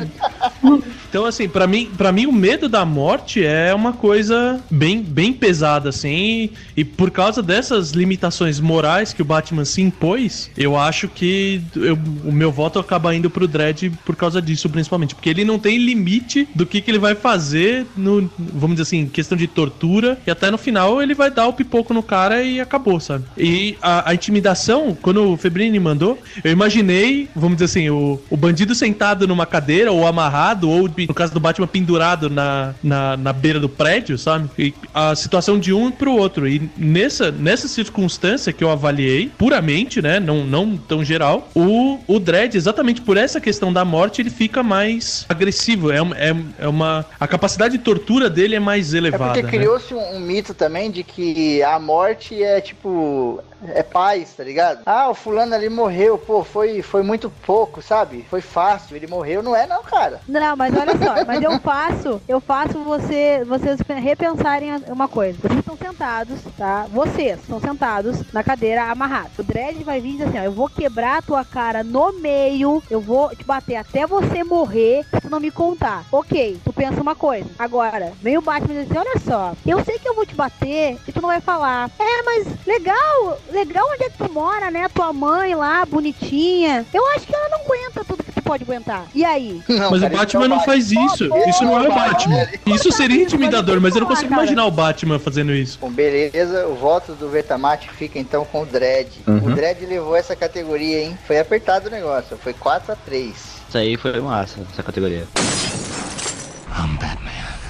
Então, assim, pra mim, para mim o medo da morte é uma coisa bem, bem pesada, assim, e, e por causa dessas limitações morais que o Batman se impôs, eu acho que eu- o meu voto acaba indo pro Dredd por causa disso, principalmente, porque ele não tem limite do que, que ele vai fazer no, vamos dizer assim, questão de tortura, e até no final ele vai dar o pipoco no cara e acabou, sabe? E a, a intimidação, quando o Febrini mandou, eu imaginei, vamos dizer assim, o, o bandido sentado numa cadeira, ou amarrado, ou no caso do Batman pendurado na, na, na beira do prédio, sabe? E a situação de um pro outro. E nessa, nessa circunstância que eu avaliei, puramente, né? Não, não tão geral, o, o Dredd, exatamente por essa questão da morte, ele fica mais agressivo. É, é, é uma. A capacidade de tortura dele é mais É elevada. porque né? criou-se um, um mito também de que a morte é tipo. É paz, tá ligado? Ah, o fulano ali morreu, pô, foi, foi muito pouco, sabe? Foi fácil, ele morreu. Não é, não, cara. Não, mas olha só, mas eu faço, eu faço você, vocês repensarem uma coisa. Vocês estão sentados, tá? Vocês estão sentados na cadeira amarrados. O Dredd vai vir e diz assim, ó, eu vou quebrar a tua cara no meio, eu vou te bater até você morrer, se tu não me contar. Ok, tu pensa uma coisa. Agora, vem o Batman e diz assim, olha só, eu sei que eu vou te bater e tu não vai falar. É, mas legal, legal onde é que tu mora, né? Tua mãe lá, bonitinha. Eu acho que ela não aguenta tudo que tu pode aguentar. E aí? Mas o Batman não faz isso. Isso não é o Batman. Isso seria intimidador, mas eu não consigo imaginar o Batman fazendo isso. Bom, beleza, o voto do Vertamate fica então com o Dredd. Uhum. O Dredd levou essa categoria, hein? Foi apertado o negócio, foi 4 a 3 Isso aí foi massa, essa categoria.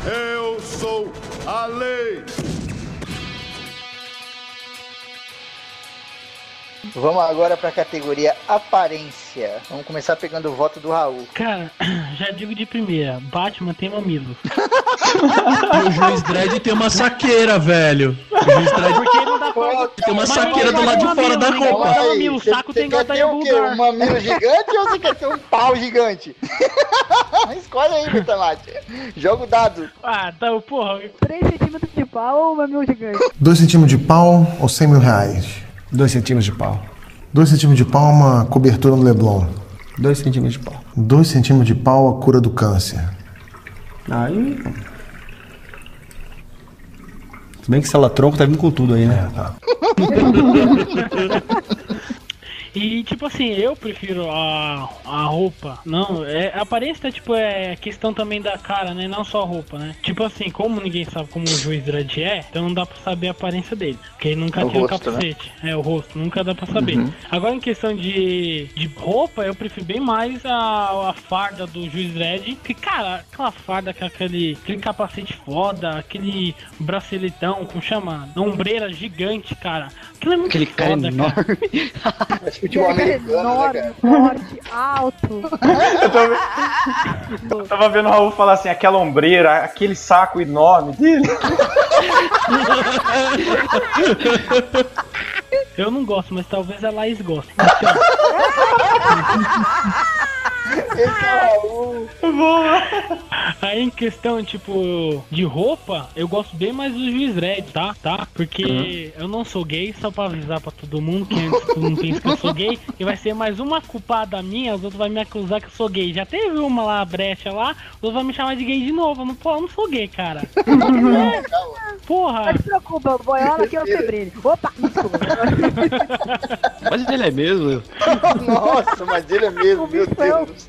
Eu sou a lei. Vamos agora pra categoria aparência. Vamos começar pegando o voto do Raul. Cara, já digo de primeira, Batman tem mamilo. E o juiz Dredd tem uma saqueira, velho. O juiz Dredd Porque não dá pra... tem uma Mas saqueira do lado de fora da roupa. mamilo, o saco tem que ter o quê? Um mamilo gigante ou você quer ter um pau gigante? Escolhe aí, Vertamate. Joga o dado. Ah, tá, porra. 3 centímetros de pau ou mamilo gigante? 2 centímetros de pau ou 100 mil reais? 2 centímetros de pau. 2 centímetros de pau, uma cobertura no Leblon. 2 centímetros de pau. 2 centímetros de pau, a cura do câncer. Aí. Se bem que Salatronco tá vindo com tudo aí, né? tá. E tipo assim, eu prefiro a, a roupa. Não, é, a aparência tipo é questão também da cara, né? Não só a roupa, né? Tipo assim, como ninguém sabe como o juiz Dredd é, então não dá pra saber a aparência dele. Porque ele nunca o tinha rosto, capacete. É, o rosto, nunca dá pra saber. Uhum. Agora em questão de, de roupa, eu prefiro bem mais a, a farda do juiz Dredd. Que, cara, aquela farda com aquele, aquele capacete foda, aquele braceletão, como chama? Ombreira gigante, cara. Aquilo é muito Aquele cara foda, enorme. Futebol é americano, né, enorme, forte, alto. Eu, tô... eu tava vendo o Raul falar assim, aquela ombreira, aquele saco enorme dele. Eu não gosto, mas talvez a Laís goste. Esse é Boa! Aí em questão, tipo, de roupa, eu gosto bem mais do Juiz Red, tá? Tá? Porque eu não sou gay, só pra avisar pra todo mundo, que antes todo mundo pensa que eu sou gay, e vai ser mais uma culpada minha, os outros vão me acusar que eu sou gay. Já teve uma lá, a brecha lá, os outros vão me chamar de gay de novo. Eu não, pô, eu não sou gay, cara. Porra! Não se preocupa, boiola que eu quebrei. Opa. Mas ele é mesmo? Nossa, mas ele é mesmo, meu Deus.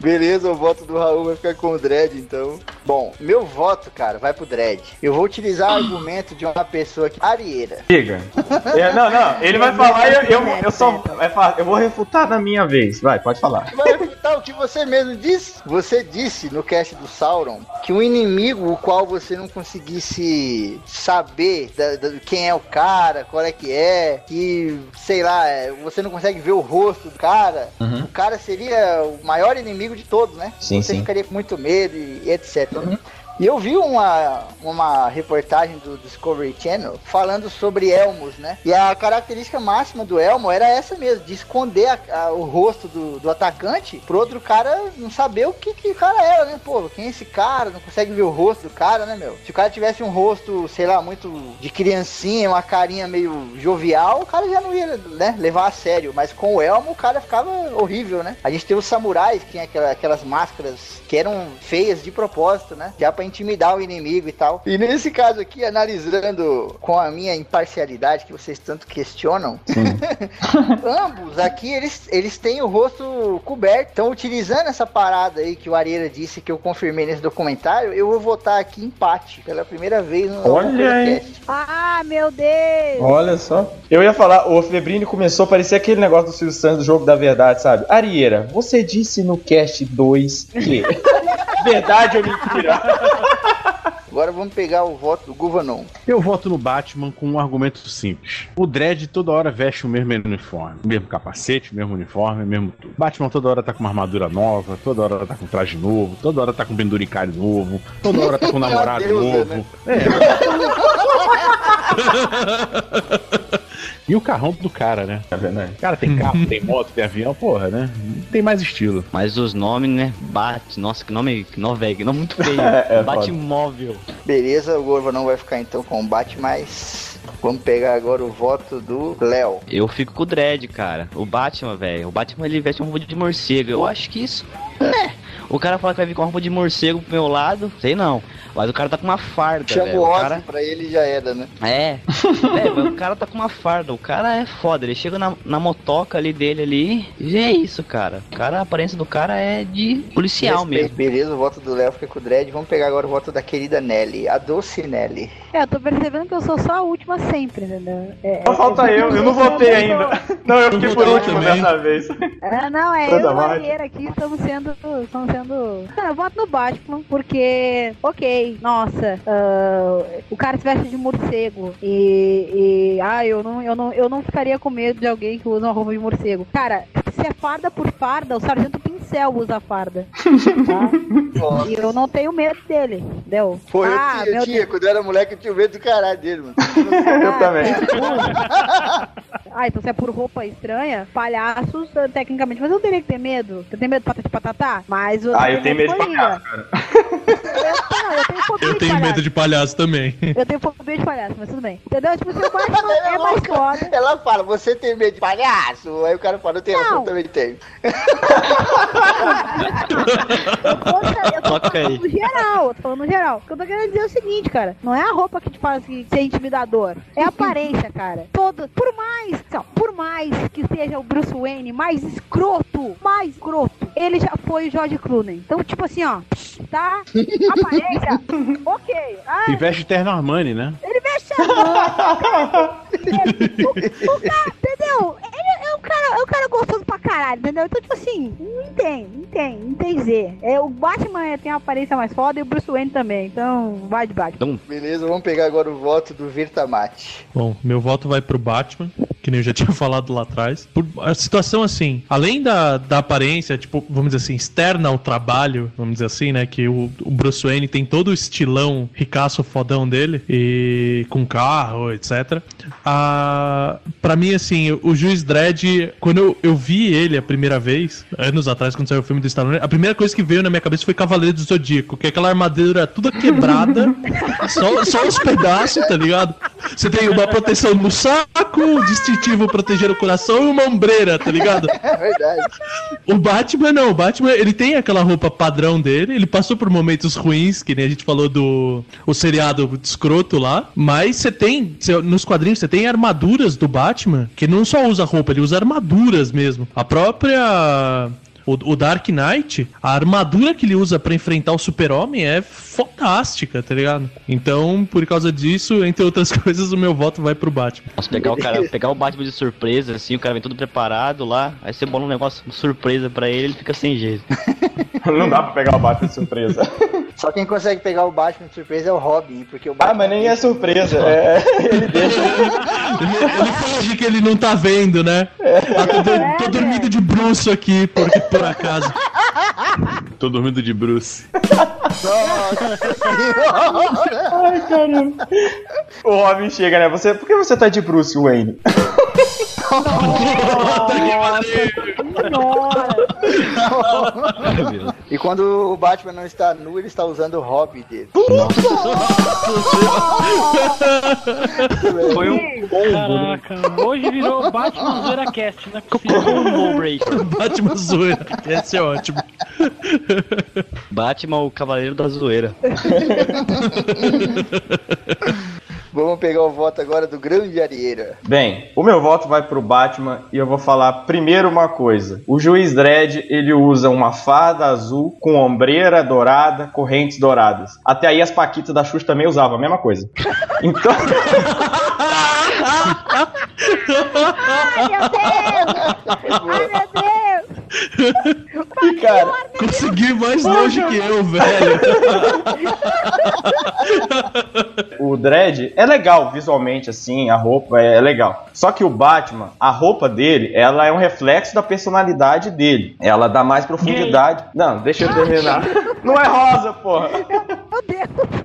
Beleza, o voto do Raul vai ficar com o Dredd, então. Bom, meu voto, cara, vai pro Dredd. Eu vou utilizar o argumento de uma pessoa que. Arieira. Diga. É, não, não, ele vai falar e eu, eu, eu só. Eu vou refutar na minha vez. Vai, pode falar. Vai refutar o que você mesmo disse? Você disse no cast do Sauron que um inimigo o qual você não conseguisse saber da- da- quem é o cara, qual é que é, que, sei lá, é, você não consegue ver o rosto do cara, Uhum. o cara seria o maior inimigo de todos, né? Sim, você sim. ficaria com muito medo e, e etc. E eu vi uma, uma reportagem do Discovery Channel falando sobre elmos, né? E a característica máxima do elmo era essa mesmo, de esconder a- a- o rosto do, do atacante pro outro cara não saber o que, que o cara era, né? Pô, quem é esse cara? Não consegue ver o rosto do cara, né, meu? Se o cara tivesse um rosto, sei lá, muito de criancinha, uma carinha meio jovial, o cara já não ia, né, levar a sério. Mas com o elmo, o cara ficava horrível, né? A gente tem os samurais, que tinha aquela- aquelas máscaras que eram feias de propósito, né? Já pra intimidar o inimigo e tal. E nesse caso aqui, analisando com a minha imparcialidade que vocês tanto questionam, ambos aqui eles, eles têm o rosto coberto. Então, utilizando essa parada aí que o Areira disse que eu confirmei nesse documentário, eu vou votar aqui empate pela primeira vez no Olha aí. Ah, meu Deus! Olha só. Eu ia falar, o Febrini começou a parecer aquele negócio do Silvio Santos do jogo da verdade, sabe? Arieira, você disse no cast 2 que. verdade ou mentira? Agora vamos pegar o voto do Guvanon. Eu voto no Batman com um argumento simples. O Dredd toda hora veste o mesmo uniforme. O mesmo capacete, o mesmo uniforme, o mesmo tudo. Batman toda hora tá com uma armadura nova, toda hora tá com traje novo, toda hora tá com penduricário novo, toda hora tá com um namorado Deus, novo. né? É. E o carrão do cara, né? Tá vendo aí? O cara tem carro, tem moto, tem avião, porra, né? Tem mais estilo. Mas os nomes, né? Bate. Nossa, que nome, que nome velho, que nome muito feio. É, é Batmóvel. Beleza, o Guvanon vai ficar então com o bate, mas vamos pegar agora o voto do Léo. Eu fico com o Dredd, cara. O Batman, velho. O Batman ele veste uma roupa de morcego. Eu acho que isso. Né? O cara fala que vai vir com uma roupa de morcego pro meu lado. Sei não. Mas o cara tá com uma farda, Chama velho. o Ozzy cara... pra ele já era, né? É. é, mas o cara tá com uma farda. O cara é foda. Ele chega na, na motoca ali dele ali. E é isso, cara. O cara, a aparência do cara é de policial Respeito. mesmo. Beleza, o voto do Léo fica com o Dredd. Vamos pegar agora o voto da querida Nelly, a doce Nelly. É, eu tô percebendo que eu sou só a última sempre, entendeu? É, Só falta eu, eu não votei ainda. Não, eu fiquei por último dessa vez. É, não, é Toda eu e o aqui estamos sendo. Estamos sendo. Não, eu voto no Batman, porque, ok, nossa, ah, o cara se veste de morcego. E. e ah, eu não, eu, não, eu não ficaria com medo de alguém que usa uma roupa de morcego. Cara, se é farda por farda, o sargento pincel usa farda. Tá? E eu não tenho medo dele, entendeu? Pô, eu ah, eu meu tinha, quando eu era moleque, eu tinha medo do caralho dele, mano. Eu também. Ah, então se é por roupa estranha, palhaços, eh, tecnicamente, mas eu teria que ter medo. Você tem medo de patati patatá? Mas Ah, eu tenho medo de palhaço, cara. Eu, não, eu tenho fobia Eu de tenho palhaço. medo de palhaço também. Eu tenho fobia de palhaço, mas tudo bem. Entendeu? Tipo, se o Batman é mais foda. Ela fala, você tem medo de palhaço? Aí o cara fala, eu tenho, Não. Eu também tenho. Eu tô Toca aí. falando no geral, eu tô falando no geral. O que eu tô querendo dizer é o seguinte, cara. Não é a roupa que te faz ser intimidador. É a aparência, cara. Todo, por mais, assim, por mais que seja o Bruce Wayne mais escroto, mais escroto, ele já foi o George Clooney. Então, tipo assim, ó, tá? Aparência, ok. Ah, E veste terno Armani, né? O, cara, entendeu? Ele é um cara, é um cara gostoso pra caralho, entendeu? Então, tipo assim, não tem, não tem, não tem Z. É, o Batman tem uma aparência mais foda e o Bruce Wayne também. Então, vai de Batman. Beleza, vamos pegar agora o voto do Virtamate. Bom, meu voto vai pro Batman. que nem eu já tinha falado lá atrás. Por, a situação assim, além da, da aparência, tipo, vamos dizer assim, externa ao trabalho, vamos dizer assim, né? Que o, o Bruce Wayne tem todo o estilão ricaço fodão dele, e com carro, etc. Ah, pra mim, assim, o Juiz Dredd, quando eu, eu vi ele a primeira vez, anos atrás, quando saiu o filme do Stallone, a primeira coisa que veio na minha cabeça foi Cavaleiro do Zodíaco, que é aquela armadura toda quebrada, só, só os pedaços, tá ligado? Você tem uma proteção no saco, um distintivo proteger o coração e uma ombreira, tá ligado? É verdade. O Batman não, o Batman ele tem aquela roupa padrão dele, ele passou por momentos ruins, que nem a gente falou do o seriado escroto lá, mas você tem, cê- nos quadrinhos você tem armaduras do Batman, que não só usa roupa, ele usa armaduras mesmo. A própria o, o Dark Knight, a armadura que ele usa pra enfrentar o Super-Homem é fantástica, tá ligado? Então, por causa disso, entre outras coisas, o meu voto vai pro Batman. Nossa, pegar o cara, pegar o Batman de surpresa, assim, o cara vem todo preparado lá, aí você bola um negócio surpresa pra ele, ele fica sem jeito. Não dá pra pegar o Batman de surpresa. Só quem consegue pegar o Batman de surpresa é o Robin, porque o Ah, Batman. mas nem é surpresa. É, ele deixa. Ele, ele finge que ele não tá vendo, né? Ah, tô, do- tô dormindo de bruxo aqui, porque por acaso. Tô dormindo de Bruce. Ai, caramba. O Robin chega, né? Você, por que você tá de Bruce Wayne? E quando o Batman não está nu, ele está usando o hobby dele. Foi um Caraca, hoje virou Batman Zoeira Cast, né? Batman zoeira. Esse é ótimo. Batman, o Cavaleiro da Zoeira. Vamos pegar o voto agora do grande Arieira. Bem, o meu voto vai pro Batman e eu vou falar primeiro uma coisa. O juiz Dredd, ele usa uma fada azul com ombreira dourada, correntes douradas. Até aí as paquitas da Xuxa também usavam a mesma coisa. Então, Ai, meu Deus! Ai, meu Deus! E cara, Consegui mais longe que eu, velho. o Dredd é legal visualmente, assim, a roupa é legal. Só que o Batman, a roupa dele, ela é um reflexo da personalidade dele. Ela dá mais profundidade. Não, deixa eu terminar. Não é rosa, porra. Meu Deus!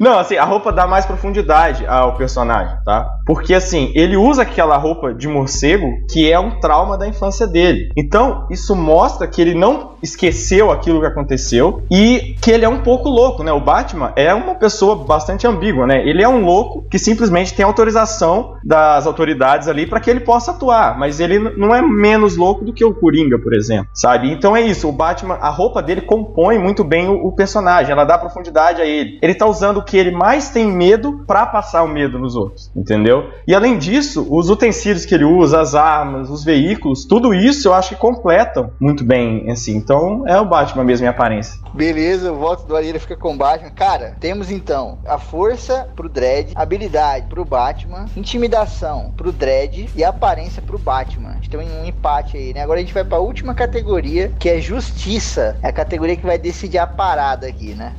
Não, assim, a roupa dá mais profundidade ao personagem, tá? Porque, assim, ele usa aquela roupa de morcego que é um trauma da infância dele. Então, isso mostra que ele não esqueceu aquilo que aconteceu e que ele é um pouco louco, né? O Batman é uma pessoa bastante ambígua, né? Ele é um louco que simplesmente tem autorização das autoridades ali para que ele possa atuar, mas ele não é menos louco do que o Coringa, por exemplo, sabe? Então é isso, o Batman, a roupa dele compõe muito bem o, o personagem, ela dá profundidade a ele. Ele tá usando o que ele mais tem medo para passar o medo nos outros, entendeu? E além disso, os utensílios que ele usa, as armas, os veículos, tudo isso eu acho que completam muito bem, assim. Então é o Batman mesmo em aparência. Beleza, o voto do Arieira fica com o Batman. Cara, temos então a força pro Dredd, habilidade pro Batman, intimidação pro Dredd e aparência pro Batman. A gente tem um empate aí, né? Agora a gente vai pra última categoria, que é justiça. É a categoria que vai decidir a parada aqui, né?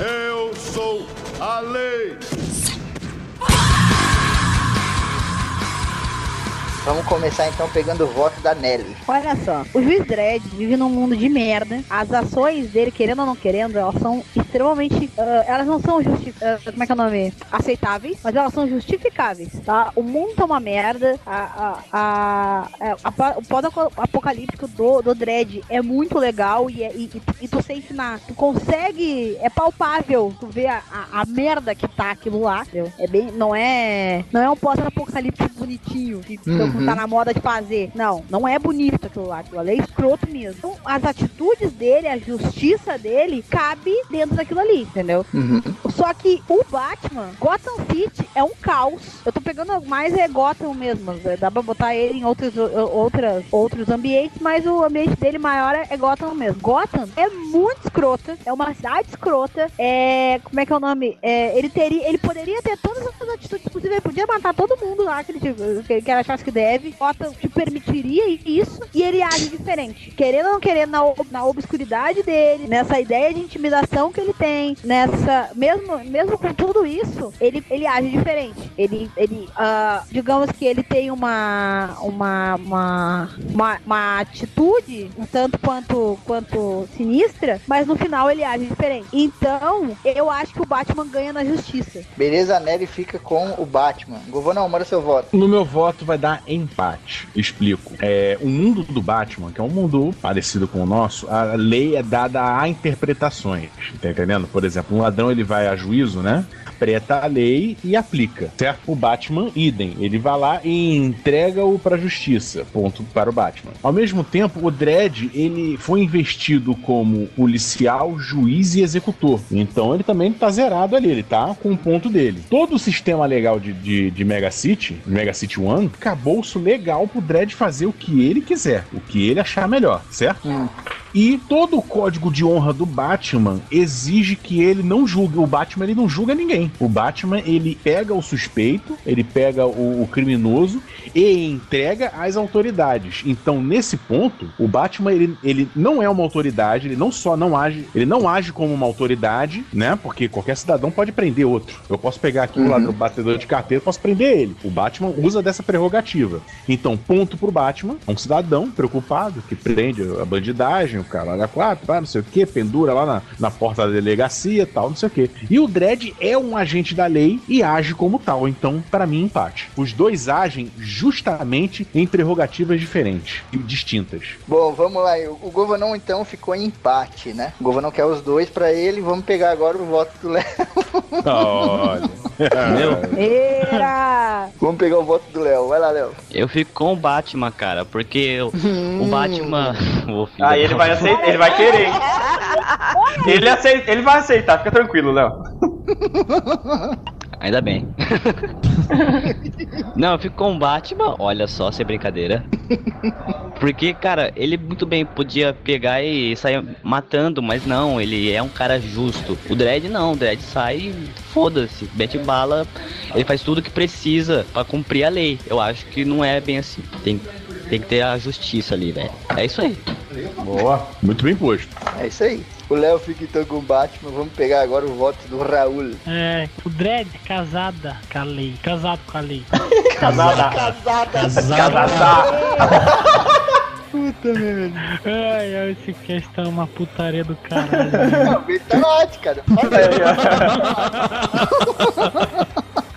Eu sou a lei. Vamos começar então pegando o voto da Nelly. Olha só, o juiz Dredd vive num mundo de merda. As ações dele, querendo ou não querendo, elas são extremamente. ah, elas não são justi ah, como é que é o nome? Aceitáveis, mas elas são justificáveis, tá? O mundo tá uma merda. A, a, a, é, o pós-apocalíptico do, do Dredd é muito legal e, é- e, e, tu- e sente na. Tu consegue. É palpável tu ver a, a, a merda que tá aquilo lá. Entendeu? É bem. Não é. Não é um pós-apocalíptico bonitinho que Uhum. tá na moda de fazer. Não, não é bonito aquilo lá. Aquilo ali é escroto mesmo. Então, as atitudes dele, a justiça dele, cabe dentro daquilo ali, entendeu? Só que o Batman, Gotham City é um caos. Eu tô pegando mais é Gotham mesmo. Dá pra botar ele em outros, outras, outros ambientes, mas o ambiente dele maior é Gotham mesmo. Gotham é muito escrota, é uma cidade escrota. É. Como é que é o nome? É, ele teria. Ele poderia ter todas as atitudes possíveis. Ele podia matar todo mundo lá que ele, que ele achasse que. Deve, Gotham te permitiria isso e ele age diferente. Querendo ou não querendo, na, ob- na obscuridade dele, nessa ideia de intimidação que ele tem, nessa. Mesmo, mesmo com tudo isso, ele, ele age diferente. Ele, ele ah, digamos que ele tem uma, uma, uma, uma, uma atitude um tanto quanto, quanto sinistra, mas no final ele age diferente. Então, eu acho que o Batman ganha na justiça. Beleza, a Nery fica com o Batman. Governão, manda seu voto. No meu voto vai dar empate. Explico. É, o mundo do Batman, que é um mundo parecido com o nosso, a lei é dada a interpretações. Tá entendendo? Por exemplo, um ladrão ele vai a juízo, né? Interpreta a lei e aplica, certo? O Batman, idem. Ele vai lá e entrega-o pra justiça. Ponto para o Batman. Ao mesmo tempo, o Dredd, ele foi investido como policial, juiz e executor. Então ele também tá zerado ali, ele tá com o ponto dele. Todo o sistema legal de, de, de Mega City, Mega City One, acabou-se legal pro Dredd fazer o que ele quiser, o que ele achar melhor, certo? E todo o código de honra do Batman exige que ele não julgue. O Batman ele não julga ninguém. O Batman ele pega o suspeito, ele pega o, o criminoso e entrega às autoridades. Então nesse ponto, o Batman ele, ele não é uma autoridade. Ele não só não age, ele não age como uma autoridade, né? Porque qualquer cidadão pode prender outro. Eu posso pegar aqui o ladrão batedor de carteira, posso prender ele. O Batman usa dessa prerrogativa. Então ponto pro Batman, um cidadão preocupado que prende a bandidagem o cara olha quatro, pá, não sei o que, pendura lá na, na porta da delegacia tal, não sei o que. E o Dredd é um agente da lei e age como tal. Então, para mim, empate. Os dois agem justamente em prerrogativas diferentes e distintas. Bom, vamos lá. O Governão então ficou em empate, né? O Governão quer os dois pra ele. Vamos pegar agora o voto do Léo. Olha. Vamos pegar o voto do Léo. Vai lá, Léo. Eu fico com o Batman, cara, porque o, o Batman. Da ele vai aceitar, ele vai querer. hein? Ele, aceita, ele vai aceitar, fica tranquilo, Léo. Ainda bem. Não, eu fico com o Batman, olha só, sem brincadeira. Porque, cara, ele muito bem podia pegar e sair matando, mas não, ele é um cara justo. O Dredd não, o Dredd sai e foda-se, mete bala, ele faz tudo que precisa pra cumprir a lei. Eu acho que não é bem assim. Tem, tem que ter a justiça ali, velho. É isso aí. Boa. Muito bem posto. É isso aí. O Léo fica então com o Batman. Vamos pegar agora o voto do Raul. É, o Dredd casada com a lei. Casado com a lei. Casada. Casada. Puta merda. Ai, ai, esse cast tá uma putaria do caralho. Não, verdade, cara.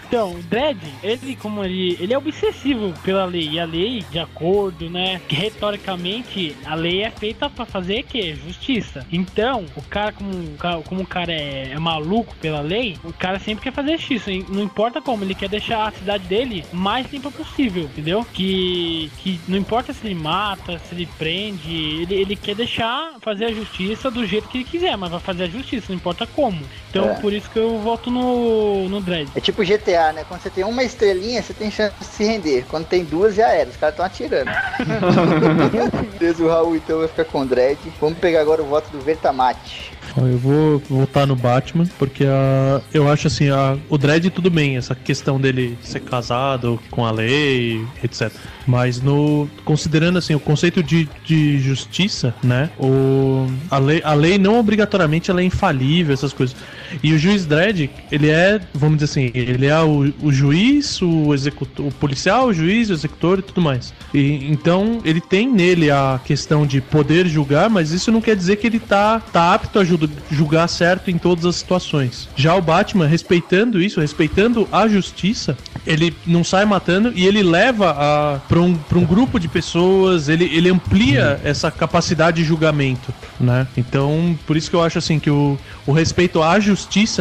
Então, o Dredd, ele como ele, ele é obsessivo pela lei. E a lei, de acordo, né? Que retoricamente a lei é feita pra fazer o quê? Justiça. Então, o cara, como, como o cara é, é maluco pela lei, o cara sempre quer fazer e Não importa como, ele quer deixar a cidade dele mais limpa possível, entendeu? Que, que não importa se ele mata, se ele prende, ele, ele quer deixar fazer a justiça do jeito que ele quiser, mas vai fazer a justiça, não importa como. Então, É. por isso que eu voto no, no Dredd. É tipo GTA, né? Quando você tem uma estrelinha, você tem chance de se render. Quando tem duas, já era. Os caras estão atirando. Beleza, o Raul então vai ficar com o Dredd. Vamos pegar agora o voto do Vertamate. Eu vou voltar no Batman, porque a, eu acho assim, a, o Dredd tudo bem, essa questão dele ser casado com a lei, etc. Mas no considerando assim o conceito de, de justiça, né? O, a, lei, a lei não obrigatoriamente ela é infalível, essas coisas. E o juiz Dredd, ele é, vamos dizer assim, ele é o, o juiz, o executor, o policial, o juiz, o executor e tudo mais. E então ele tem nele a questão de poder julgar, mas isso não quer dizer que ele tá, tá apto a ju- julgar certo em todas as situações. Já o Batman, respeitando isso, respeitando a justiça, ele não sai matando e ele leva a para um, pra um grupo de pessoas, ele, ele amplia essa capacidade de julgamento, né? Então, por isso que eu acho assim que o, o respeito à justiça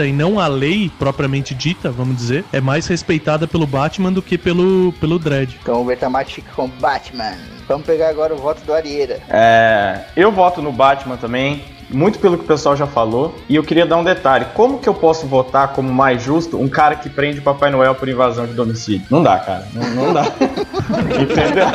e não à lei propriamente dita, vamos dizer, é mais respeitada pelo Batman do que pelo, pelo Dredd. Então o Vertamate fica com o Batman. Vamos pegar agora o voto do Arieira. É, eu voto no Batman também, muito pelo que o pessoal já falou. E eu queria dar um detalhe: como que eu posso votar como mais justo um cara que prende o Papai Noel por invasão de domicílio? Não dá, cara. Não, não dá. Entendeu?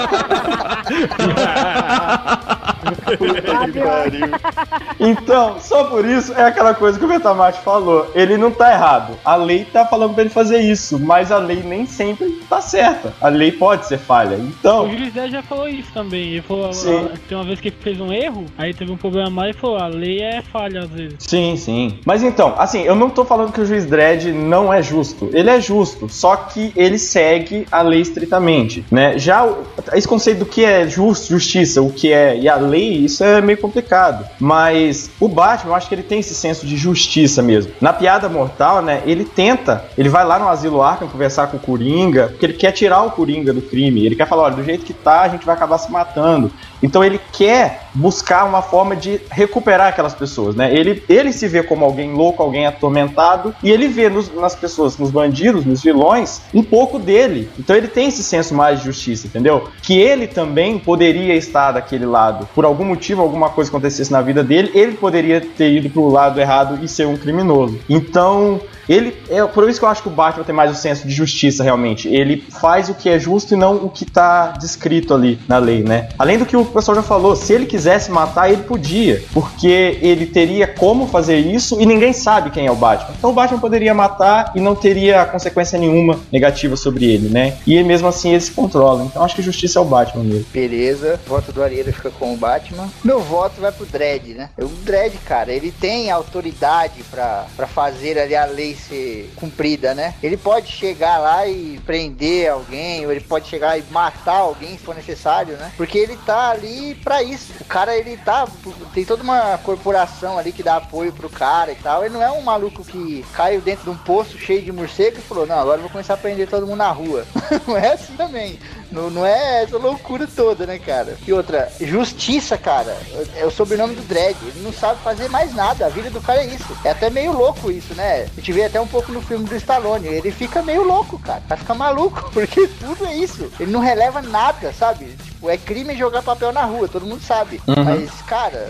Então, só por isso é aquela coisa que o Betamate falou. Ele não tá errado. A lei tá falando pra ele fazer isso, mas a lei nem sempre tá certa. A lei pode ser falha. Então. O juiz Dredd já falou isso também. Ele falou, Sim. tem uma vez que ele fez um erro, aí teve um problema mais e falou, a lei é falha às vezes. Sim, sim. Mas então, assim, eu não tô falando que o juiz Dredd não é justo. Ele é justo, só que ele segue a lei estritamente, né? Já esse conceito do que é justo, justiça, o que é e a lei, isso é meio complicado. Mas o Batman, eu acho que ele tem esse senso de justiça mesmo. Na piada mortal, né, ele tenta, ele vai lá no asilo Arkham conversar com o Coringa, porque ele quer tirar o Coringa do crime. Ele quer falar, olha, do jeito que tá, a gente vai acabar se matando. Então ele quer buscar uma forma de recuperar aquelas pessoas, né? Ele, ele se vê como alguém louco, alguém atormentado, e ele vê nos- nas pessoas, nos bandidos, nos vilões, um pouco dele. Então ele tem esse senso mais de justiça, entendeu? Que ele também poderia estar daquele lado. Por algum motivo, alguma coisa acontecesse na vida dele, ele poderia ter ido pro lado errado e ser um criminoso. Então, ele é por isso que eu acho que o Batman tem mais o senso de justiça realmente. Ele faz o que é justo e não o que tá descrito ali na lei, né? Além do que o pessoal já falou, se ele quisesse matar, ele podia, porque ele teria como fazer isso e ninguém sabe quem é o Batman. Então o Batman poderia matar e não teria consequência nenhuma negativa sobre ele, né? E mesmo assim ele se controla. Então acho que justiça é o Batman mesmo. Beleza, voto do Areira fica com o Batman. Meu voto vai pro Dredd, né? O Dredd, cara, ele tem autoridade pra fazer ali a lei ser cumprida, né? Ele pode chegar lá e prender alguém, ou ele pode chegar e matar alguém se for necessário, né? Porque ele tá ali pra isso. O cara, ele tá. Tem toda uma corporação ali que dá apoio pro cara e tal. Ele não é um maluco que caiu dentro de um poço cheio de morcego e falou: Não, agora eu vou começar a prender todo mundo na rua. não é assim também. Não, não é essa loucura toda, né, cara? E outra, justiça, cara, é o sobrenome do Dredd. Ele não sabe fazer mais nada. A vida do cara é isso. É até meio louco isso, né? A gente vê até um pouco no filme do Stallone. Ele fica meio louco, cara. Vai ficar maluco, porque tudo é isso. Ele não releva nada, sabe? Tipo, é crime jogar papel na rua, todo mundo sabe. Uhum. Mas, cara,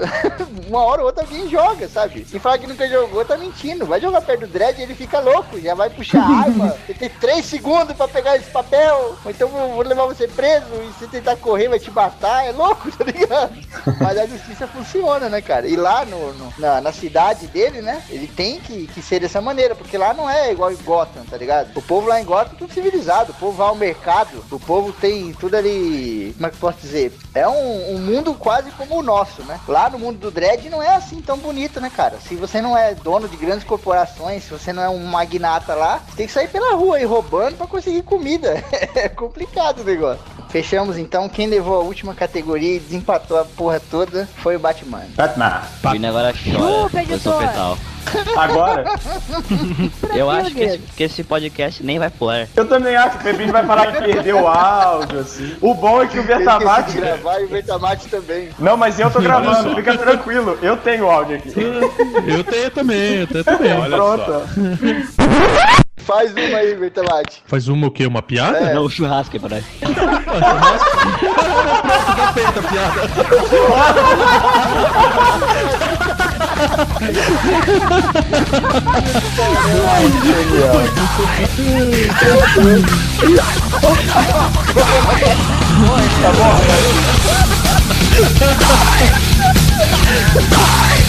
uma hora ou outra alguém joga, sabe? Quem fala que nunca jogou tá mentindo. Vai jogar perto do Dredd, ele fica louco, já vai puxar arma. Ele tem três segundos pra pegar esse papel. Ou então eu vou levar você preso e se tentar correr vai te matar. É louco, tá ligado? Mas a justiça funciona, né, cara? E lá no, no- na, na cidade dele, né? Ele tem que, que ser dessa maneira, porque lá não é igual em Gotham, tá ligado? O povo lá em Gotham é tudo civilizado. O povo vai ao mercado, o povo tem tudo ali. Como é que eu posso dizer? É um, um mundo quase como o nosso, né? Lá no mundo do dread não é assim tão bonito, né, cara? Se você não é dono de grandes corporações, se você não é um magnata lá, você tem que sair pela rua e roubando pra conseguir comida. é complicado o negócio. Fechamos então. Quem levou a última categoria e desempatou a porra toda foi o Batman. Batman. O Vini agora chora. Chupa, editor. fetal. Agora? Eu acho que esse, que esse podcast nem vai pro ar. Eu também acho que o Pepinho vai falar que perdeu o áudio, assim. O bom é que o de gravar e o Bertamate também. Não, mas eu tô Olha gravando, fica tranquilo. Eu tenho o áudio aqui. Eu tenho também, eu tenho também. Pronto. Faz uma aí, Bertamate. Faz uma o quê? Uma piada? É. Não, o churrasco aí, parece. Tá bom? Cara. Ai!